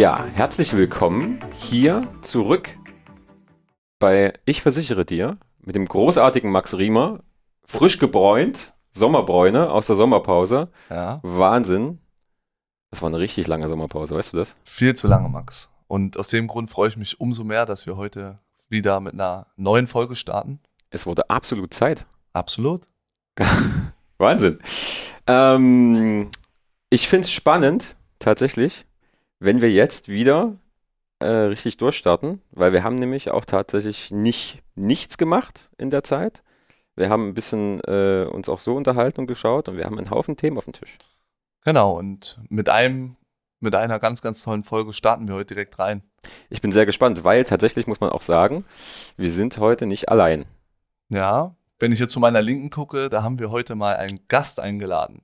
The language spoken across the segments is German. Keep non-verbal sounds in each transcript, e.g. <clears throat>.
Ja, herzlich willkommen hier zurück bei Ich versichere dir mit dem großartigen Max Riemer, frisch gebräunt, Sommerbräune aus der Sommerpause. Ja. Wahnsinn. Das war eine richtig lange Sommerpause, weißt du das? Viel zu lange, Max. Und aus dem Grund freue ich mich umso mehr, dass wir heute wieder mit einer neuen Folge starten. Es wurde absolut Zeit. Absolut. <laughs> Wahnsinn. Ähm, ich finde es spannend, tatsächlich, wenn wir jetzt wieder äh, richtig durchstarten, weil wir haben nämlich auch tatsächlich nicht nichts gemacht in der Zeit. Wir haben ein bisschen äh, uns auch so unterhalten und geschaut und wir haben einen Haufen Themen auf dem Tisch. Genau, und mit einem, mit einer ganz, ganz tollen Folge starten wir heute direkt rein. Ich bin sehr gespannt, weil tatsächlich muss man auch sagen, wir sind heute nicht allein. Ja, wenn ich jetzt zu meiner Linken gucke, da haben wir heute mal einen Gast eingeladen.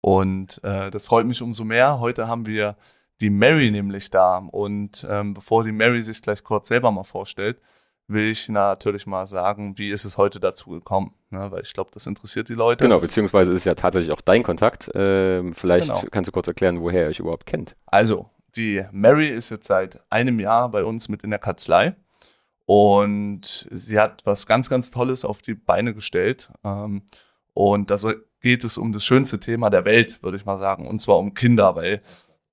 Und äh, das freut mich umso mehr. Heute haben wir die Mary nämlich da. Und ähm, bevor die Mary sich gleich kurz selber mal vorstellt, will ich natürlich mal sagen, wie ist es heute dazu gekommen? Ne? Weil ich glaube, das interessiert die Leute. Genau, beziehungsweise ist ja tatsächlich auch dein Kontakt. Ähm, vielleicht Genau. kannst du kurz erklären, woher ihr euch überhaupt kennt. Also, die Mary ist jetzt seit einem Jahr bei uns mit in der Kanzlei und sie hat was ganz, ganz Tolles auf die Beine gestellt. Ähm, und da soll- geht es um das schönste Thema der Welt, würde ich mal sagen, und zwar um Kinder, weil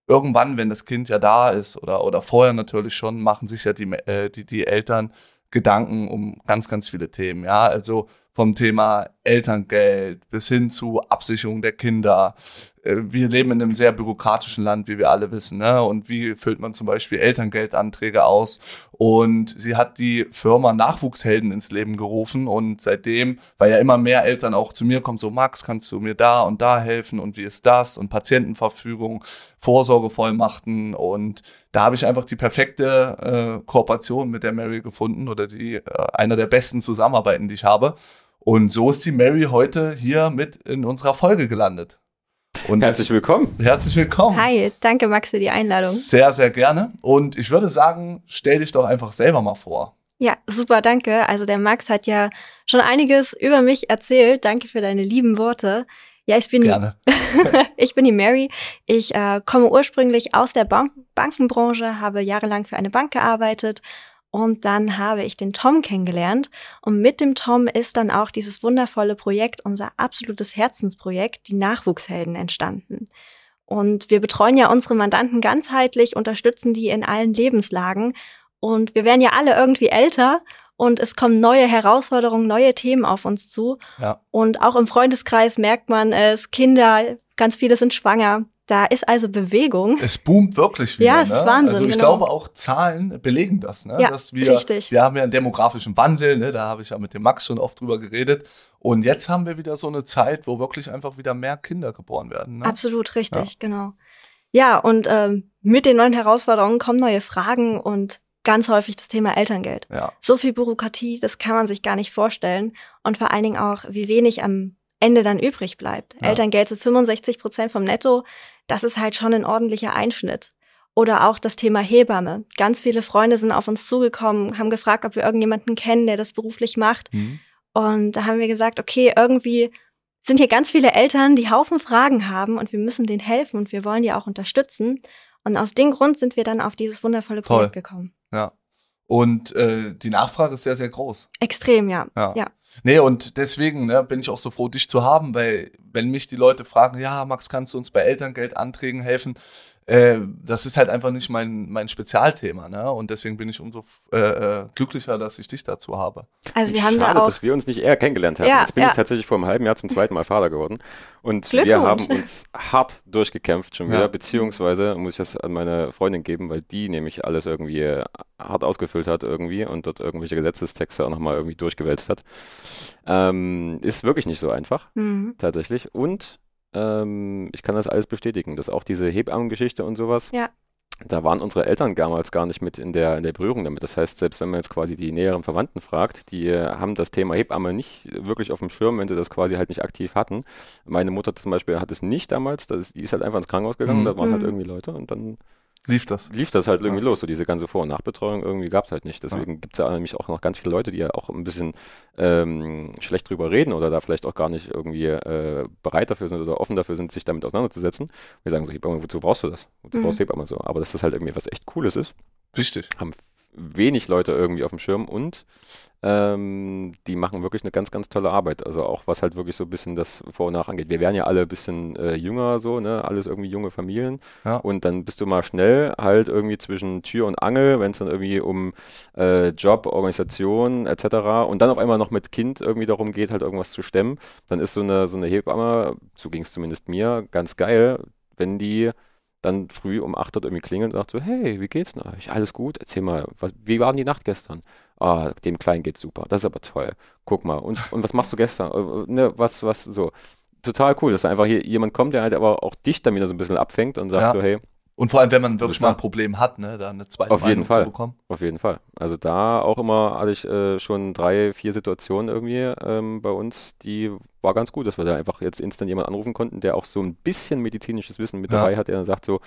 irgendwann, wenn das Kind ja da ist oder, oder vorher natürlich schon, machen sich ja die, äh, die, die Eltern Gedanken um ganz, ganz viele Themen. Ja, also vom Thema Elterngeld bis hin zu Absicherung der Kinder. Äh, Wir leben in einem sehr bürokratischen Land, wie wir alle wissen. Ne? Und wie füllt man zum Beispiel Elterngeldanträge aus? Und sie hat die Firma Nachwuchshelden ins Leben gerufen. Und seitdem, weil ja immer mehr Eltern auch zu mir kommen, so Max, kannst du mir da und da helfen? Und wie ist das? Und Patientenverfügung, Vorsorgevollmachten. Und da habe ich einfach die perfekte äh, Kooperation mit der Mary gefunden oder die äh, einer der besten Zusammenarbeiten, die ich habe. Und so ist die Mary heute hier mit in unserer Folge gelandet. Und Herzlich willkommen. herzlich willkommen. Hi, danke Max für die Einladung. Sehr, sehr gerne. Und ich würde sagen, stell dich doch einfach selber mal vor. Ja, super, danke. Also der Max hat ja schon einiges über mich erzählt. Danke für deine lieben Worte. Ja, ich bin, Gerne. <laughs> ich bin die Mary. Ich äh, komme ursprünglich aus der Bank Bankenbranche, habe jahrelang für eine Bank gearbeitet und dann habe ich den Tom kennengelernt. Und mit dem Tom ist dann auch dieses wundervolle Projekt, unser absolutes Herzensprojekt, die Nachwuchshelden entstanden. Und wir betreuen ja unsere Mandanten ganzheitlich, unterstützen die in allen Lebenslagen. Und wir werden ja alle irgendwie älter und es kommen neue Herausforderungen, neue Themen auf uns zu. Ja. Und auch im Freundeskreis merkt man es, Kinder, ganz viele sind schwanger. Da ist also Bewegung. Es boomt wirklich wieder. Ja, es ist ne? Wahnsinn, Also ich genau. glaube auch Zahlen belegen das, ne? Ja, dass wir, richtig. wir haben ja einen demografischen Wandel, ne? da habe ich ja mit dem Max schon oft drüber geredet. Und jetzt haben wir wieder so eine Zeit, wo wirklich einfach wieder mehr Kinder geboren werden. Ne? Absolut richtig, genau. Ja, und ähm, mit den neuen Herausforderungen kommen neue Fragen und ganz häufig das Thema Elterngeld. Ja, So viel Bürokratie, das kann man sich gar nicht vorstellen. Und vor allen Dingen auch, wie wenig am Ende dann übrig bleibt. Ja. Elterngeld so 65 Prozent vom Netto, das ist halt schon ein ordentlicher Einschnitt. Oder auch das Thema Hebamme. Ganz viele Freunde sind auf uns zugekommen, haben gefragt, ob wir irgendjemanden kennen, der das beruflich macht. mhm. Und da haben wir gesagt, okay, irgendwie sind hier ganz viele Eltern, die Haufen Fragen haben und wir müssen denen helfen und wir wollen die auch unterstützen. Und aus dem Grund sind wir dann auf dieses wundervolle Toll. Projekt gekommen. ja. Und äh, die Nachfrage ist sehr, sehr groß. Extrem, ja. Ja. Ja. Nee, und deswegen ne, bin ich auch so froh, dich zu haben, weil wenn mich die Leute fragen, ja, Max, kannst du uns bei Elterngeldanträgen helfen? Äh, das ist halt einfach nicht mein, mein Spezialthema, ne? Und deswegen bin ich umso äh, äh, glücklicher, dass ich dich dazu habe. Also wir haben Schade, da auch dass wir uns nicht eher kennengelernt haben. Ja, Jetzt bin ja. ich tatsächlich vor einem halben Jahr zum zweiten Mal Vater geworden. Und wir haben uns hart durchgekämpft schon wieder, Ja. beziehungsweise muss ich das an meine Freundin geben, weil die nämlich alles irgendwie hart ausgefüllt hat irgendwie und dort irgendwelche Gesetzestexte auch nochmal irgendwie durchgewälzt hat. Ähm, ist wirklich nicht so einfach, Mhm. tatsächlich. Und ähm, ich kann das alles bestätigen, dass auch diese Hebammengeschichte und sowas, Ja. da waren unsere Eltern damals gar nicht mit in der, in der Berührung damit. Das heißt, selbst wenn man jetzt quasi die näheren Verwandten fragt, die äh, haben das Thema Hebamme nicht wirklich auf dem Schirm, wenn sie das quasi halt nicht aktiv hatten. Meine Mutter zum Beispiel hat es nicht damals, das ist, die ist halt einfach ins Krankenhaus gegangen, Mhm. da waren halt Mhm. irgendwie Leute und dann lief das. lief das halt irgendwie los. So diese ganze Vor- und Nachbetreuung irgendwie gab es halt nicht. Deswegen gibt es ja nämlich auch noch ganz viele Leute, die ja auch ein bisschen ähm, schlecht drüber reden oder da vielleicht auch gar nicht irgendwie äh, bereit dafür sind oder offen dafür sind, sich damit auseinanderzusetzen. Wir sagen so, Hebamme, wozu brauchst du das? Wozu Mhm. brauchst du Hebamme so? Aber dass das halt irgendwie was echt Cooles ist, Wichtig. haben wenig Leute irgendwie auf dem Schirm und ähm, die machen wirklich eine ganz, ganz tolle Arbeit. Also auch was halt wirklich so ein bisschen das Vor- und Nach angeht. Wir werden ja alle ein bisschen äh, jünger, so, ne? Alles irgendwie junge Familien. Ja. Und dann bist du mal schnell halt irgendwie zwischen Tür und Angel, wenn es dann irgendwie um äh, Job, Organisation etc. und dann auf einmal noch mit Kind irgendwie darum geht, halt irgendwas zu stemmen, dann ist so eine, so eine Hebamme, so ging es zumindest mir, ganz geil, wenn die dann früh um 8 Uhr irgendwie klingelt und sagt so, hey, wie geht's denn euch? Alles gut? Erzähl mal, was, wie war denn die Nacht gestern? Ah, dem Kleinen geht's super. Das ist aber toll. Guck mal. Und, und was machst du gestern? Äh, Ne, was, was, so. Total cool, dass da einfach hier jemand kommt, der halt aber auch dich dann wieder so ein bisschen abfängt und sagt Ja. so, hey, Und vor allem, wenn man wirklich mal ein Problem hat, ne, da eine zweite Auf jeden Meinung Fall. zu bekommen. Auf jeden Fall. Also da auch immer hatte ich äh, schon drei, vier Situationen irgendwie ähm, bei uns, die war ganz gut, dass wir da einfach jetzt instant jemanden anrufen konnten, der auch so ein bisschen medizinisches Wissen mit Ja. dabei hat, der dann sagt so,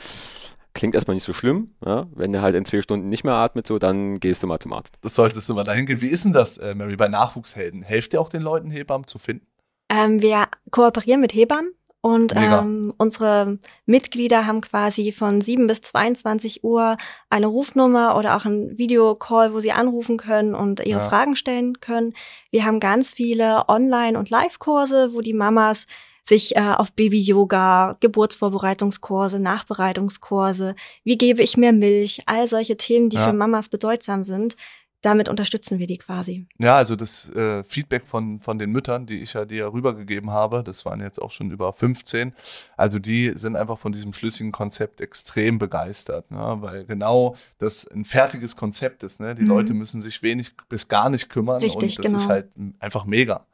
klingt erstmal nicht so schlimm, ja? wenn der halt in zwei Stunden nicht mehr atmet, so, dann gehst du mal zum Arzt. Das solltest du mal dahin gehen. Wie ist denn das, äh, Mary, bei Nachwuchshelden? Helft ihr auch den Leuten, Hebammen zu finden? Ähm, wir kooperieren mit Hebammen und ähm, unsere Mitglieder haben quasi von 7 bis 22 Uhr eine Rufnummer oder auch einen Videocall, wo sie anrufen können und ihre Ja. Fragen stellen können. Wir haben ganz viele Online- und Live-Kurse, wo die Mamas sich äh, auf Baby-Yoga, Geburtsvorbereitungskurse, Nachbereitungskurse, wie gebe ich mir Milch, all solche Themen, die Ja. für Mamas bedeutsam sind, damit unterstützen wir die quasi. Ja, also das äh, Feedback von, von den Müttern, die ich ja dir rübergegeben habe, das waren jetzt auch schon über 15. Also die sind einfach von diesem schlüssigen Konzept extrem begeistert, ne? weil genau das ein fertiges Konzept ist. Ne? Die Mhm. Leute müssen sich wenig bis gar nicht kümmern Richtig, und das ist genau. halt einfach mega.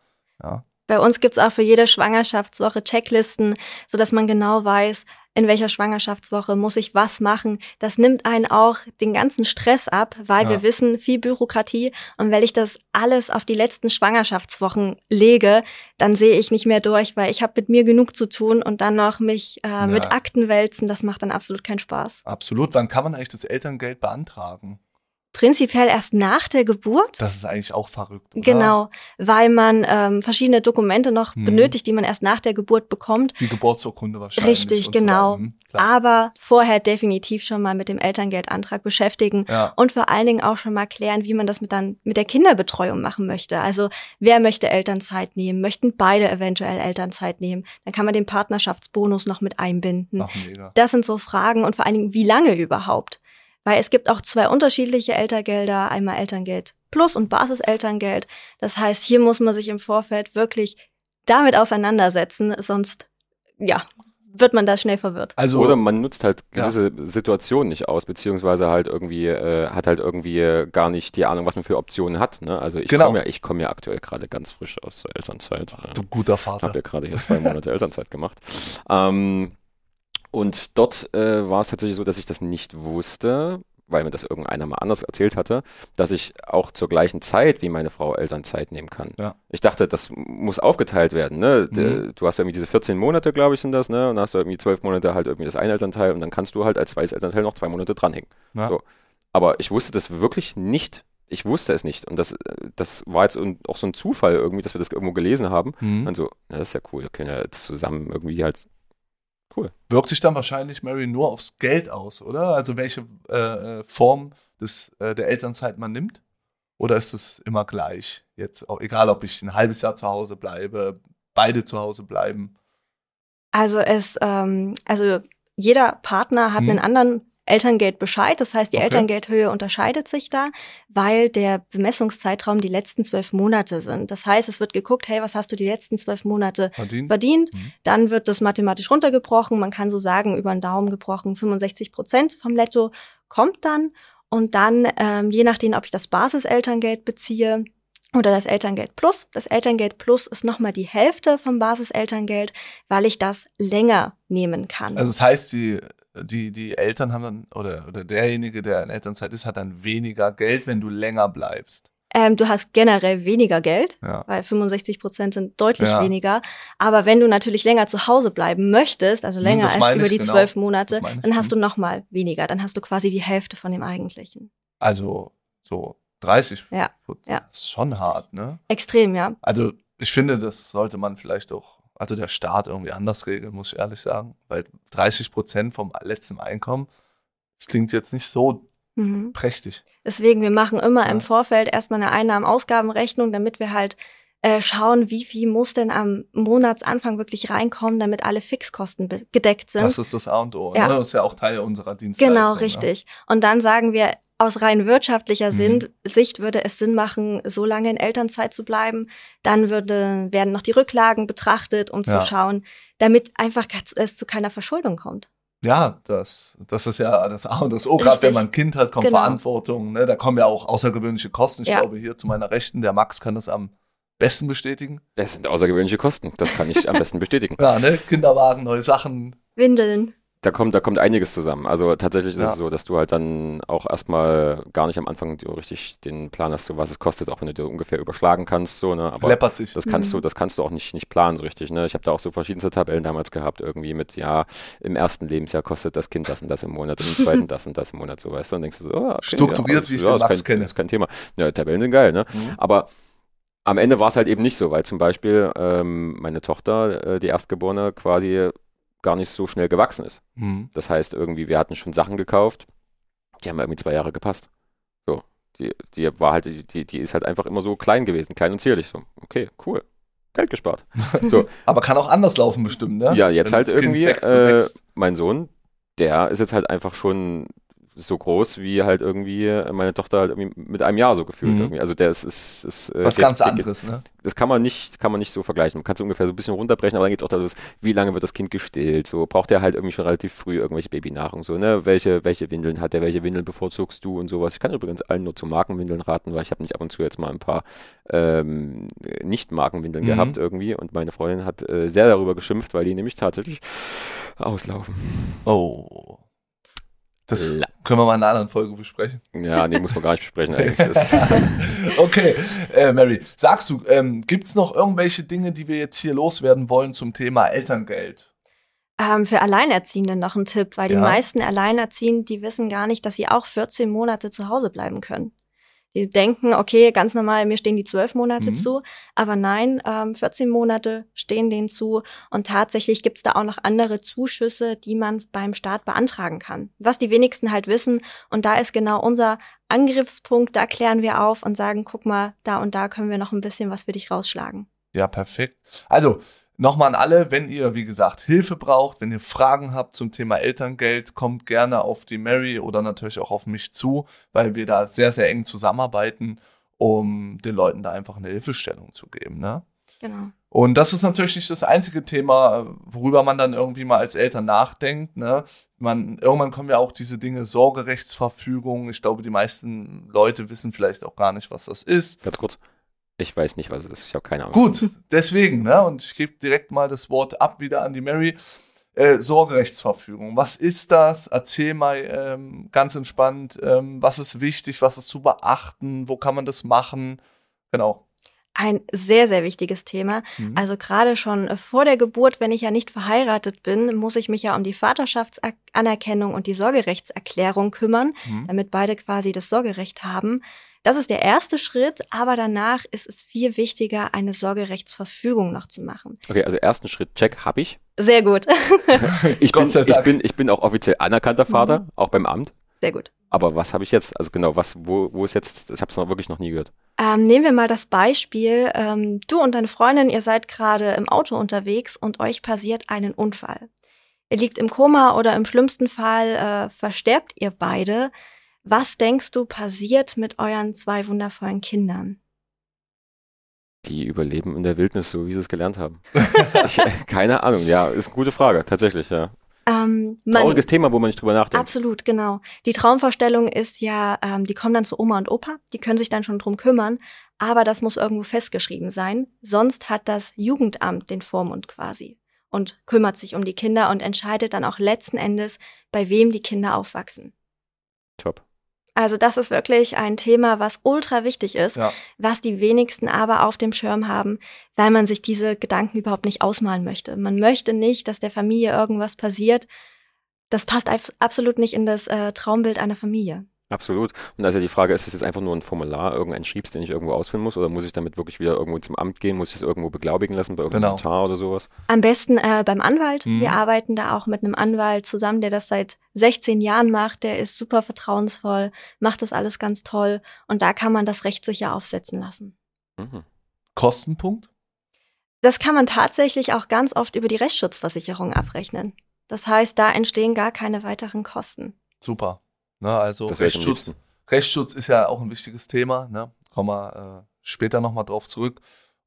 Ja. Bei uns gibt's auch für jede Schwangerschaftswoche Checklisten, so dass man genau weiß, in welcher Schwangerschaftswoche muss ich was machen. Das nimmt einen auch den ganzen Stress ab, weil Ja. wir wissen, viel Bürokratie. Und wenn ich das alles auf die letzten Schwangerschaftswochen lege, dann sehe ich nicht mehr durch, weil ich habe mit mir genug zu tun und dann noch mich äh, mit Ja. Akten wälzen, das macht dann absolut keinen Spaß. Absolut. Wann kann man eigentlich das Elterngeld beantragen? Prinzipiell erst nach der Geburt. Das ist eigentlich auch verrückt. Oder? Genau, weil man ähm, verschiedene Dokumente noch Mhm. benötigt, die man erst nach der Geburt bekommt. Die Geburtsurkunde wahrscheinlich. Richtig, so genau. weiter. Hm, klar. Aber vorher definitiv schon mal mit dem Elterngeldantrag beschäftigen Ja. und vor allen Dingen auch schon mal klären, wie man das mit, dann, mit der Kinderbetreuung machen möchte. Also wer möchte Elternzeit nehmen? Möchten beide eventuell Elternzeit nehmen? Dann kann man den Partnerschaftsbonus noch mit einbinden. Ach, mega. Das sind so Fragen und vor allen Dingen, wie lange überhaupt? Weil es gibt auch zwei unterschiedliche Elterngelder, einmal Elterngeld Plus und Basiselterngeld. Das heißt, hier muss man sich im Vorfeld wirklich damit auseinandersetzen, sonst, ja, wird man da schnell verwirrt. Also, Oder man nutzt halt Ja. gewisse Situationen nicht aus, beziehungsweise halt irgendwie, äh, hat halt irgendwie gar nicht die Ahnung, was man für Optionen hat. Ne? Also ich Genau. komme ja, ich komme ja aktuell gerade ganz frisch aus der Elternzeit. Äh, du guter Ich Vater. habe ja gerade hier zwei Monate <laughs> Elternzeit gemacht. Ähm, und dort äh, war es tatsächlich so, dass ich das nicht wusste, weil mir das irgendeiner mal anders erzählt hatte, dass ich auch zur gleichen Zeit wie meine Frau Elternzeit nehmen kann. Ja. Ich dachte, das muss aufgeteilt werden. Ne? Mhm. Du hast ja irgendwie diese 14 Monate, glaube ich, sind das, ne? Und dann hast du irgendwie 12 Monate halt irgendwie das eine Elternteil und dann kannst du halt als zweites Elternteil noch zwei Monate dranhängen. Ja. So. Aber ich wusste das wirklich nicht. Ich wusste es nicht. Und das, das war jetzt auch so ein Zufall irgendwie, dass wir das irgendwo gelesen haben. Mhm. Also, na, das ist ja cool. Wir können ja jetzt zusammen irgendwie halt. Wirkt sich dann wahrscheinlich, Mary, nur aufs Geld aus, oder? Also welche äh, äh, Form des, äh, der Elternzeit man nimmt? Oder ist es immer gleich? Jetzt auch egal, ob ich ein halbes Jahr zu Hause bleibe, beide zu Hause bleiben. Also es, ähm, also jeder Partner hat Mhm. einen anderen Elterngeldbescheid. Das heißt, die Okay. Elterngeldhöhe unterscheidet sich da, weil der Bemessungszeitraum die letzten zwölf Monate sind. Das heißt, es wird geguckt, hey, was hast du die letzten zwölf Monate Verdient? verdient? Mhm. Dann wird das mathematisch runtergebrochen. Man kann so sagen, über den Daumen gebrochen, 65 Prozent vom Netto kommt dann. Und dann, ähm, je nachdem, ob ich das Basiselterngeld beziehe oder das Elterngeld Plus. Das Elterngeld Plus ist nochmal die Hälfte vom Basiselterngeld, weil ich das länger nehmen kann. Also das heißt, die, die, die Eltern haben dann, oder, oder derjenige, der in Elternzeit ist, hat dann weniger Geld, wenn du länger bleibst. Ähm, du hast generell weniger Geld, Ja. weil 65 Prozent sind deutlich Ja. weniger. Aber wenn du natürlich länger zu Hause bleiben möchtest, also Hm, länger als über die genau. zwölf Monate, meine ich. dann hast Hm. du noch mal weniger. Dann hast du quasi die Hälfte von dem eigentlichen. Also so 30. Ja, ja. Das ist schon hart, ne? Extrem, ja. Also ich finde, das sollte man vielleicht auch, also der Staat irgendwie anders regeln, muss ich ehrlich sagen. Weil 30 Prozent vom letzten Einkommen, das klingt jetzt nicht so Mhm. prächtig. Deswegen, wir machen immer Ja. im Vorfeld erstmal eine Einnahmen-Ausgabenrechnung, damit wir halt äh, schauen, wie viel muss denn am Monatsanfang wirklich reinkommen, damit alle Fixkosten gedeckt sind. Das ist das A und O. Ja. Ne? Das ist ja auch Teil unserer Dienstleistung. Genau, Ne? richtig. Und dann sagen wir, aus rein wirtschaftlicher Mhm. Sinn, Sicht würde es Sinn machen, so lange in Elternzeit zu bleiben. Dann würde, werden noch die Rücklagen betrachtet, um Ja. zu schauen, damit einfach es zu keiner Verschuldung kommt. Ja, das, das ist ja das A und das O. Gerade wenn man ein Kind hat, kommt Genau. Verantwortung. Ne? Da kommen ja auch außergewöhnliche Kosten. Ich Ja. glaube, hier zu meiner Rechten, der Max kann das am besten bestätigen. Das sind außergewöhnliche Kosten. Das kann ich am <laughs> besten bestätigen. Ja, ne? Kinderwagen, neue Sachen. Windeln. Da kommt, da kommt einiges zusammen. Also tatsächlich ist Ja. es so, dass du halt dann auch erstmal gar nicht am Anfang so richtig den Plan hast, so was es kostet, auch wenn du dir ungefähr überschlagen kannst, so, ne? Aber läppert sich. das kannst du, Mhm. das kannst du auch nicht, nicht planen so richtig, ne? Ich habe da auch so verschiedenste Tabellen damals gehabt, irgendwie mit, ja, im ersten Lebensjahr kostet das Kind das und das im Monat, im zweiten <laughs> das und das im Monat, so weißt du, und denkst du so, oh, okay, Strukturiert, ja, wie ich ja, den ist Max kein, kenne. Ist kein Thema. Ja, Tabellen sind geil, ne? Mhm. Aber am Ende war es halt eben nicht so, weil zum Beispiel ähm, meine Tochter, äh, die Erstgeborene, quasi gar nicht so schnell gewachsen ist. Mhm. Das heißt, irgendwie, wir hatten schon Sachen gekauft, die haben irgendwie zwei Jahre gepasst. So, die, die war halt, die, die ist halt einfach immer so klein gewesen, klein und zierlich. So, okay, cool. Geld gespart. <laughs> So, Aber kann auch anders laufen bestimmt, ne? ja, jetzt Wenn halt irgendwie, wächst äh, wächst. mein Sohn, der ist jetzt halt einfach schon so groß wie halt irgendwie meine Tochter halt irgendwie mit einem Jahr so gefühlt Mhm. irgendwie. Also der ist, ist, ist äh, Was geht- ganz geht- anderes, ne? das kann man nicht, kann man nicht so vergleichen. Man kann es ungefähr so ein bisschen runterbrechen, aber dann geht es auch darum, wie lange wird das Kind gestillt? So braucht er halt irgendwie schon relativ früh irgendwelche Babynahrung, so, ne? Welche, welche Windeln hat er, welche Windeln bevorzugst du und sowas. Ich kann übrigens allen nur zu Markenwindeln raten, weil ich habe nicht ab und zu jetzt mal ein paar ähm, Nicht-Markenwindeln Mhm. gehabt irgendwie und meine Freundin hat äh, sehr darüber geschimpft, weil die nämlich tatsächlich auslaufen. Oh. Das La- können wir mal in einer anderen Folge besprechen. Ja, nee, muss man gar nicht besprechen <laughs> eigentlich. Okay, äh, Mary, sagst du, ähm, gibt es noch irgendwelche Dinge, die wir jetzt hier loswerden wollen zum Thema Elterngeld? Ähm, für Alleinerziehende noch ein Tipp, weil die Ja. meisten Alleinerziehenden, die wissen gar nicht, dass sie auch 14 Monate zu Hause bleiben können. Die denken, okay, ganz normal, mir stehen die 12 Monate Mhm. zu, aber nein, ähm, 14 Monate stehen denen zu und tatsächlich gibt's da auch noch andere Zuschüsse, die man beim Staat beantragen kann. Was die wenigsten halt wissen und da ist genau unser Angriffspunkt, da klären wir auf und sagen, guck mal, da und da können wir noch ein bisschen was für dich rausschlagen. Ja, perfekt. Also, nochmal an alle, wenn ihr, wie gesagt, Hilfe braucht, wenn ihr Fragen habt zum Thema Elterngeld, kommt gerne auf die Mary oder natürlich auch auf mich zu, weil wir da sehr, sehr eng zusammenarbeiten, um den Leuten da einfach eine Hilfestellung zu geben. Ne? Genau. Und das ist natürlich nicht das einzige Thema, worüber man dann irgendwie mal als Eltern nachdenkt. Ne? Man, irgendwann kommen ja auch diese Dinge Sorgerechtsverfügung. Ich glaube, die meisten Leute wissen vielleicht auch gar nicht, was das ist. ganz kurz. Ich weiß nicht, was es ist. Ich habe keine Ahnung. Gut, deswegen, ne? Und ich gebe direkt mal das Wort ab wieder an die Mary. Äh, Sorgerechtsverfügung. Was ist das? Erzähl mal ähm, ganz entspannt, ähm, was ist wichtig, was ist zu beachten, wo kann man das machen? Genau. Ein sehr, sehr wichtiges Thema. Mhm. Also gerade schon äh, vor der Geburt, wenn ich ja nicht verheiratet bin, muss ich mich ja um die Vaterschaftsanerkennung und die Sorgerechtserklärung kümmern, Mhm. damit beide quasi das Sorgerecht haben. Das ist der erste Schritt, aber danach ist es viel wichtiger, eine Sorgerechtsverfügung noch zu machen. Okay, also ersten Schritt, check, habe ich. Sehr gut, <laughs> Ich bin, ich, bin, ich bin auch offiziell anerkannter Vater, auch beim Amt. sehr gut. Aber was habe ich jetzt? Also genau, was, wo, wo ist jetzt? Ich habe es noch wirklich noch nie gehört. Ähm, nehmen wir mal das Beispiel, ähm, du und deine Freundin, ihr seid gerade im Auto unterwegs und euch passiert einen Unfall. Ihr liegt im Koma oder im schlimmsten Fall äh, versterbt ihr beide. Was denkst du passiert mit euren zwei wundervollen Kindern? Die überleben in der Wildnis, so wie sie es gelernt haben. <laughs> ich, äh, keine Ahnung. Ja, ist eine gute Frage, tatsächlich. Ja. Ähm, man, Trauriges Thema, wo man nicht drüber nachdenkt. Absolut, genau. Die Traumvorstellung ist ja, ähm, die kommen dann zu Oma und Opa, die können sich dann schon drum kümmern, aber das muss irgendwo festgeschrieben sein. Sonst hat das Jugendamt den Vormund quasi und kümmert sich um die Kinder und entscheidet dann auch letzten Endes, bei wem die Kinder aufwachsen. Top. Also das ist wirklich ein Thema, was ultra wichtig ist, Ja. was die wenigsten aber auf dem Schirm haben, weil man sich diese Gedanken überhaupt nicht ausmalen möchte. Man möchte nicht, dass der Familie irgendwas passiert. Das passt ab- absolut nicht in das äh, Traumbild einer Familie. Absolut. Und da ist ja die Frage, ist es jetzt einfach nur ein Formular, irgendein Schriebs, den ich irgendwo ausfüllen muss, oder muss ich damit wirklich wieder irgendwo zum Amt gehen, muss ich es irgendwo beglaubigen lassen bei irgendeinem Genau. Notar oder sowas? Am besten äh, beim Anwalt. Mhm. Wir arbeiten da auch mit einem Anwalt zusammen, der das seit 16 Jahren macht. Der ist super vertrauensvoll, macht das alles ganz toll. Und da kann man das rechtssicher aufsetzen lassen. Mhm. Kostenpunkt? Das kann man tatsächlich auch ganz oft über die Rechtsschutzversicherung abrechnen. Das heißt, da entstehen gar keine weiteren Kosten. Super. Ne, also Rechtsschutz. Rechtsschutz ist ja auch ein wichtiges Thema. Ne? Kommen wir äh, später nochmal drauf zurück.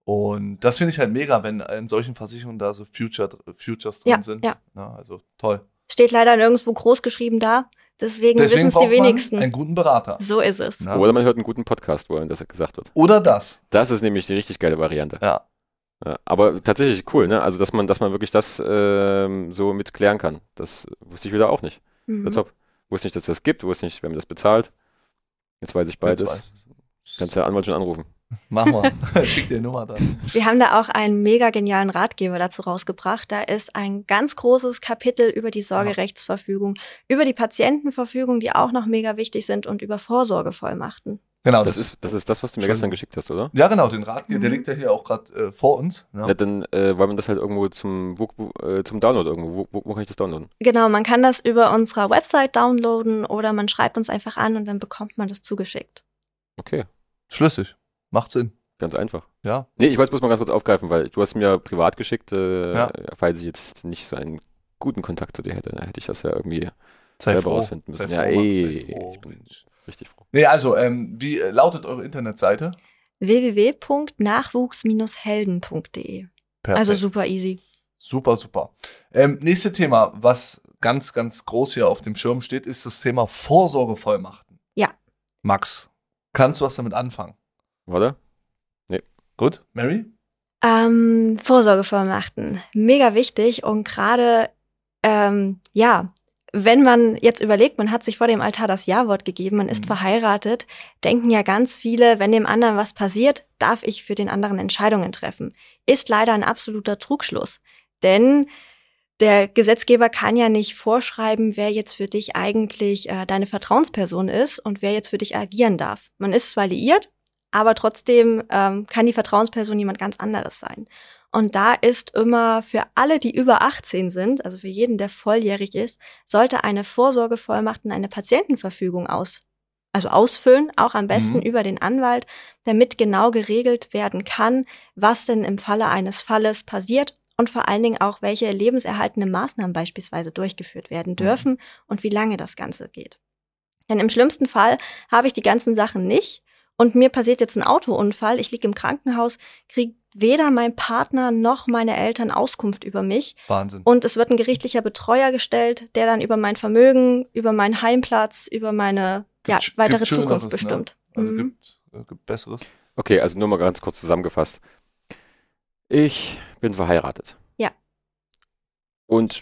Und das finde ich halt mega, wenn in solchen Versicherungen da so Future, Futures drin Ja, sind. ja. Ne, also toll. Steht leider nirgendwo groß geschrieben da. Deswegen, wissen es die braucht man wenigsten. einen guten Berater. So ist es. Ne? Oder man hört einen guten Podcast, wo einem das gesagt wird. Oder das. Das ist nämlich die richtig geile Variante. Ja. Ja, aber tatsächlich cool, ne? Also dass man, dass man wirklich das ähm, so mit klären kann. Das wusste ich wieder auch nicht. Mhm. Ja, top. Wusste nicht, dass es das gibt, wusste nicht, wer mir das bezahlt. Jetzt weiß ich beides. Weiß. Kannst ja Anwalt schon anrufen. Mach mal. <laughs> <laughs> Schick dir die Nummer dann. Wir haben da auch einen mega genialen Ratgeber dazu rausgebracht. Da ist ein ganz großes Kapitel über die Sorgerechtsverfügung, über die Patientenverfügung, die auch noch mega wichtig sind und über Vorsorgevollmachten. Genau. Das ist, das ist das, was du mir Schön. gestern geschickt hast, oder? ja, genau, den Ratgeber, der Mhm. liegt ja hier auch gerade äh, vor uns. Ne? Ja, dann äh, wollen wir das halt irgendwo zum, wo, wo, äh, zum Download irgendwo. Wo, wo, wo kann ich das downloaden? Genau, man kann das über unserer Website downloaden oder man schreibt uns einfach an und dann bekommt man das zugeschickt. Okay, Schlüssig. Macht Sinn. ganz einfach. Ja. Nee, ich wollte es bloß mal ganz kurz aufgreifen, weil du hast mir privat geschickt, äh, Ja. falls ich jetzt nicht so einen guten Kontakt zu dir hätte, dann hätte ich das ja irgendwie Sei selber froh. rausfinden müssen. Sei Ja, froh, ey, sei froh, ich bin. Richtig froh. Nee, also, ähm, wie äh, lautet eure Internetseite? www.nachwuchs-helden.de. Also super easy. Super, super. Ähm, nächste Thema, was ganz, ganz groß hier auf dem Schirm steht, ist das Thema Vorsorgevollmachten. Ja. Max, kannst du was damit anfangen? Warte? Gut, Mary? Ähm, Vorsorgevollmachten, mega wichtig und gerade, ähm, ja, wenn man jetzt überlegt, man hat sich vor dem Altar das Ja-Wort gegeben, man ist Mhm. verheiratet, denken ja ganz viele, wenn dem anderen was passiert, darf ich für den anderen Entscheidungen treffen. Ist leider ein absoluter Trugschluss. Denn der Gesetzgeber kann ja nicht vorschreiben, wer jetzt für dich eigentlich äh, deine Vertrauensperson ist und wer jetzt für dich agieren darf. Man ist zwar liiert, aber trotzdem ähm, kann die Vertrauensperson jemand ganz anderes sein. Und da ist immer für alle, die über 18 sind, also für jeden, der volljährig ist, sollte eine Vorsorgevollmacht und eine Patientenverfügung aus, also ausfüllen, auch am besten Mhm. über den Anwalt, damit genau geregelt werden kann, was denn im Falle eines Falles passiert und vor allen Dingen auch, welche lebenserhaltende Maßnahmen beispielsweise durchgeführt werden dürfen und wie lange das Ganze geht. Denn im schlimmsten Fall habe ich die ganzen Sachen nicht und mir passiert jetzt ein Autounfall, ich liege im Krankenhaus, kriege weder mein Partner noch meine Eltern Auskunft über mich Wahnsinn. und es wird ein gerichtlicher Betreuer gestellt, der dann über mein Vermögen, über meinen Heimplatz, über meine ja, Gibt- weitere gibt Schöneres, Zukunft ne? bestimmt. Also Mhm. gibt, äh, gibt Besseres. Okay, also nur mal ganz kurz zusammengefasst. Ich bin verheiratet. Ja. Und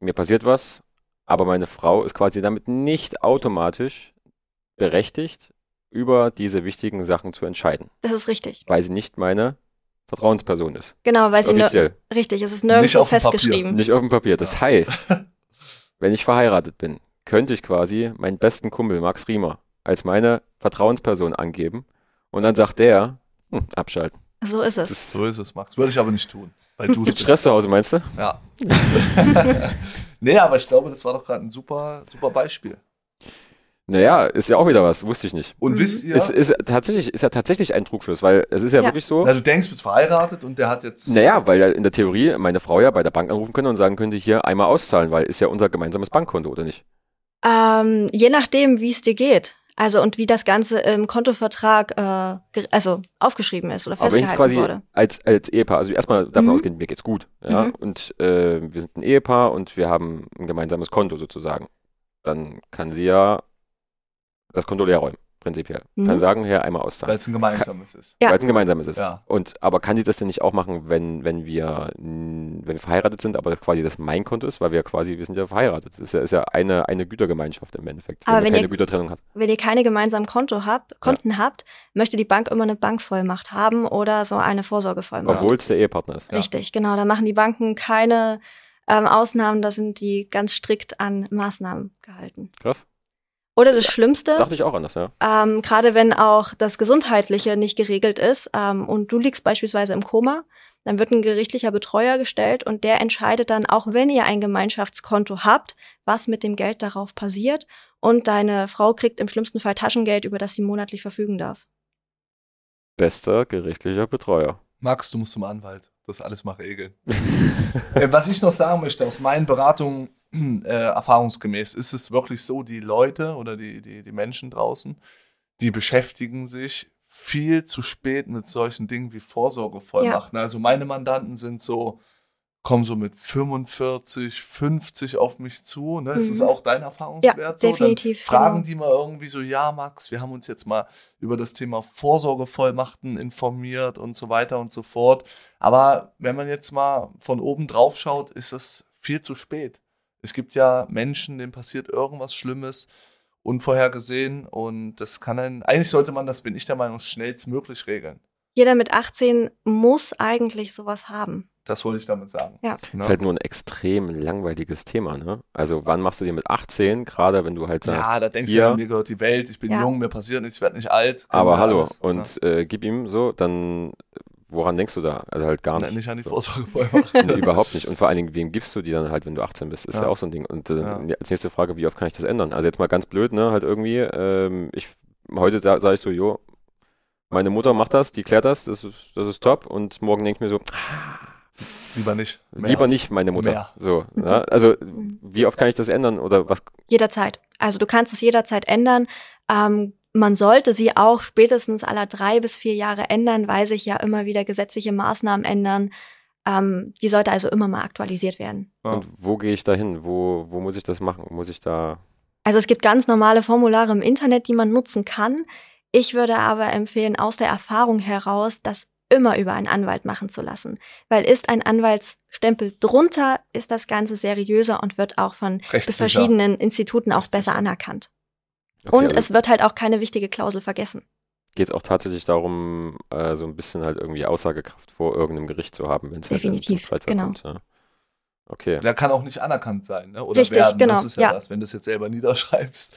mir passiert was, aber meine Frau ist quasi damit nicht automatisch berechtigt, über diese wichtigen Sachen zu entscheiden, Das ist richtig. weil sie nicht meine Vertrauensperson ist. Genau, weil Ist sie offiziell, richtig, es ist Nicht nirgendwo auf dem Papier. festgeschrieben. nicht auf dem Papier. Das Ja. heißt, <laughs> wenn ich verheiratet bin, könnte ich quasi meinen besten Kumpel Max Riemer als meine Vertrauensperson angeben und dann sagt der, hm, abschalten. So ist es. ist So ist es, Max. Würde ich aber nicht tun. Weil du Gibt Stress zu Hause, meinst du? Ja. <laughs> nee, aber ich glaube, das war doch gerade ein super, super Beispiel. Naja, ist ja auch wieder was, wusste ich nicht. Und Mhm. wisst ihr, Ist, ist, tatsächlich, ist ja tatsächlich ein Trugschluss, weil es ist ja, Ja. wirklich so. na, du denkst, du bist verheiratet und der hat jetzt. Naja, weil ja in der Theorie meine Frau ja bei der Bank anrufen könnte und sagen könnte, hier einmal auszahlen, weil ist ja unser gemeinsames Bankkonto, oder nicht? Ähm, je nachdem, wie es dir geht. Also und wie das Ganze im Kontovertrag äh, also aufgeschrieben ist oder Aber wenn ich festgehalten quasi wurde. als, als Ehepaar, also erstmal davon Mhm. ausgehen, mir geht's gut, ja, Mhm. und äh, wir sind ein Ehepaar und wir haben ein gemeinsames Konto sozusagen, dann kann sie ja das Konto leer räumen, prinzipiell. Mhm. Versagen her einmal auszahlen. Weil es ein gemeinsames ist. Ja. Weil es ein gemeinsames ist. Ja. Und, aber kann sie das denn nicht auch machen, wenn, wenn wir, wenn wir verheiratet sind, aber quasi das mein Konto ist, weil wir quasi, wir sind ja verheiratet. Das ist ja, ist ja eine, eine Gütergemeinschaft im Endeffekt, Aber wenn, wenn keine ihr- Gütertrennung hat. Wenn ihr keine gemeinsamen Konto habt, Konten habt, möchte die Bank immer eine Bankvollmacht haben oder so eine Vorsorgevollmacht. Obwohl es der Ehepartner ist. Ja. Richtig, genau. Da machen die Banken keine ähm, Ausnahmen, da sind die ganz strikt an Maßnahmen gehalten. Krass. Oder das Schlimmste, Dachte ich auch anders, ja. ähm, gerade wenn auch das Gesundheitliche nicht geregelt ist ähm, und du liegst beispielsweise im Koma, dann wird ein gerichtlicher Betreuer gestellt und der entscheidet dann, auch wenn ihr ein Gemeinschaftskonto habt, was mit dem Geld darauf passiert und deine Frau kriegt im schlimmsten Fall Taschengeld, über das sie monatlich verfügen darf. Bester gerichtlicher Betreuer. Max, du musst zum Anwalt das alles mal regeln. <laughs> Äh, Was ich noch sagen möchte, aus meinen Beratungen <clears throat> äh, erfahrungsgemäß, ist es wirklich so, die Leute oder die, die, die Menschen draußen, die beschäftigen sich viel zu spät mit solchen Dingen wie Vorsorgevollmachten. Also meine Mandanten sind so, kommen so mit 45, 50 auf mich zu. Ne? Ist das Mhm. auch dein Erfahrungswert? so? Dann definitiv, Fragen genau. die mal irgendwie so, ja Max, wir haben uns jetzt mal über das Thema Vorsorgevollmachten informiert und so weiter und so fort. Aber wenn man jetzt mal von oben drauf schaut, ist es viel zu spät. Es gibt ja Menschen, denen passiert irgendwas Schlimmes, unvorhergesehen und das kann ein, eigentlich sollte man das, bin ich der Meinung, schnellstmöglich regeln. Jeder mit 18 muss eigentlich sowas haben. Das wollte ich damit sagen. Ja. Das ist halt nur ein extrem langweiliges Thema, ne? Also wann machst du dir mit 18, gerade wenn du halt sagst, Ja, da denkst du hier, ja, mir gehört die Welt, ich bin Ja. jung, mir passiert nichts, ich werde nicht alt. aber hallo, alles, und äh, gib ihm so, dann woran denkst du da? Also halt gar nicht. Nein, nicht an die So. Vorsorgevollmacht. Nee, überhaupt nicht. Und vor allen Dingen, wem gibst du die dann halt, wenn du 18 bist? Ist ja, Ja. auch so ein Ding. Und äh, Ja. als nächste Frage, wie oft kann ich das ändern? Also jetzt mal ganz blöd, ne? Halt irgendwie, ähm, ich heute sa sage ich so, jo, meine Mutter macht das, die klärt das, das ist, das ist top. Und morgen denke ich mir so, Lieber nicht. Mehr. lieber nicht meine Mutter. Mehr. So, ja? Also wie oft kann ich das ändern? Oder was? Jederzeit. Also du kannst es jederzeit ändern. Ähm, man sollte sie auch spätestens aller drei bis vier Jahre ändern, weil sich ja immer wieder gesetzliche Maßnahmen ändern. Ähm, die sollte also immer mal aktualisiert werden. Und wo gehe ich da hin? Wo, wo muss ich das machen? Muss ich da. Also es gibt ganz normale Formulare im Internet, die man nutzen kann. Ich würde aber empfehlen, aus der Erfahrung heraus, das immer über einen Anwalt machen zu lassen. Weil ist ein Anwaltsstempel drunter, ist das Ganze seriöser und wird auch von verschiedenen Instituten auch besser anerkannt. Okay, Und also es wird halt auch keine wichtige Klausel vergessen. geht es auch tatsächlich darum, äh, so ein bisschen halt irgendwie Aussagekraft vor irgendeinem Gericht zu haben, wenn es halt zum Definitiv, Streitfall genau. kommt. Ja. Okay. Der kann auch nicht anerkannt sein, ne? Oder Richtig, werden. genau, Das ist ja, ja. das, wenn du es jetzt selber niederschreibst.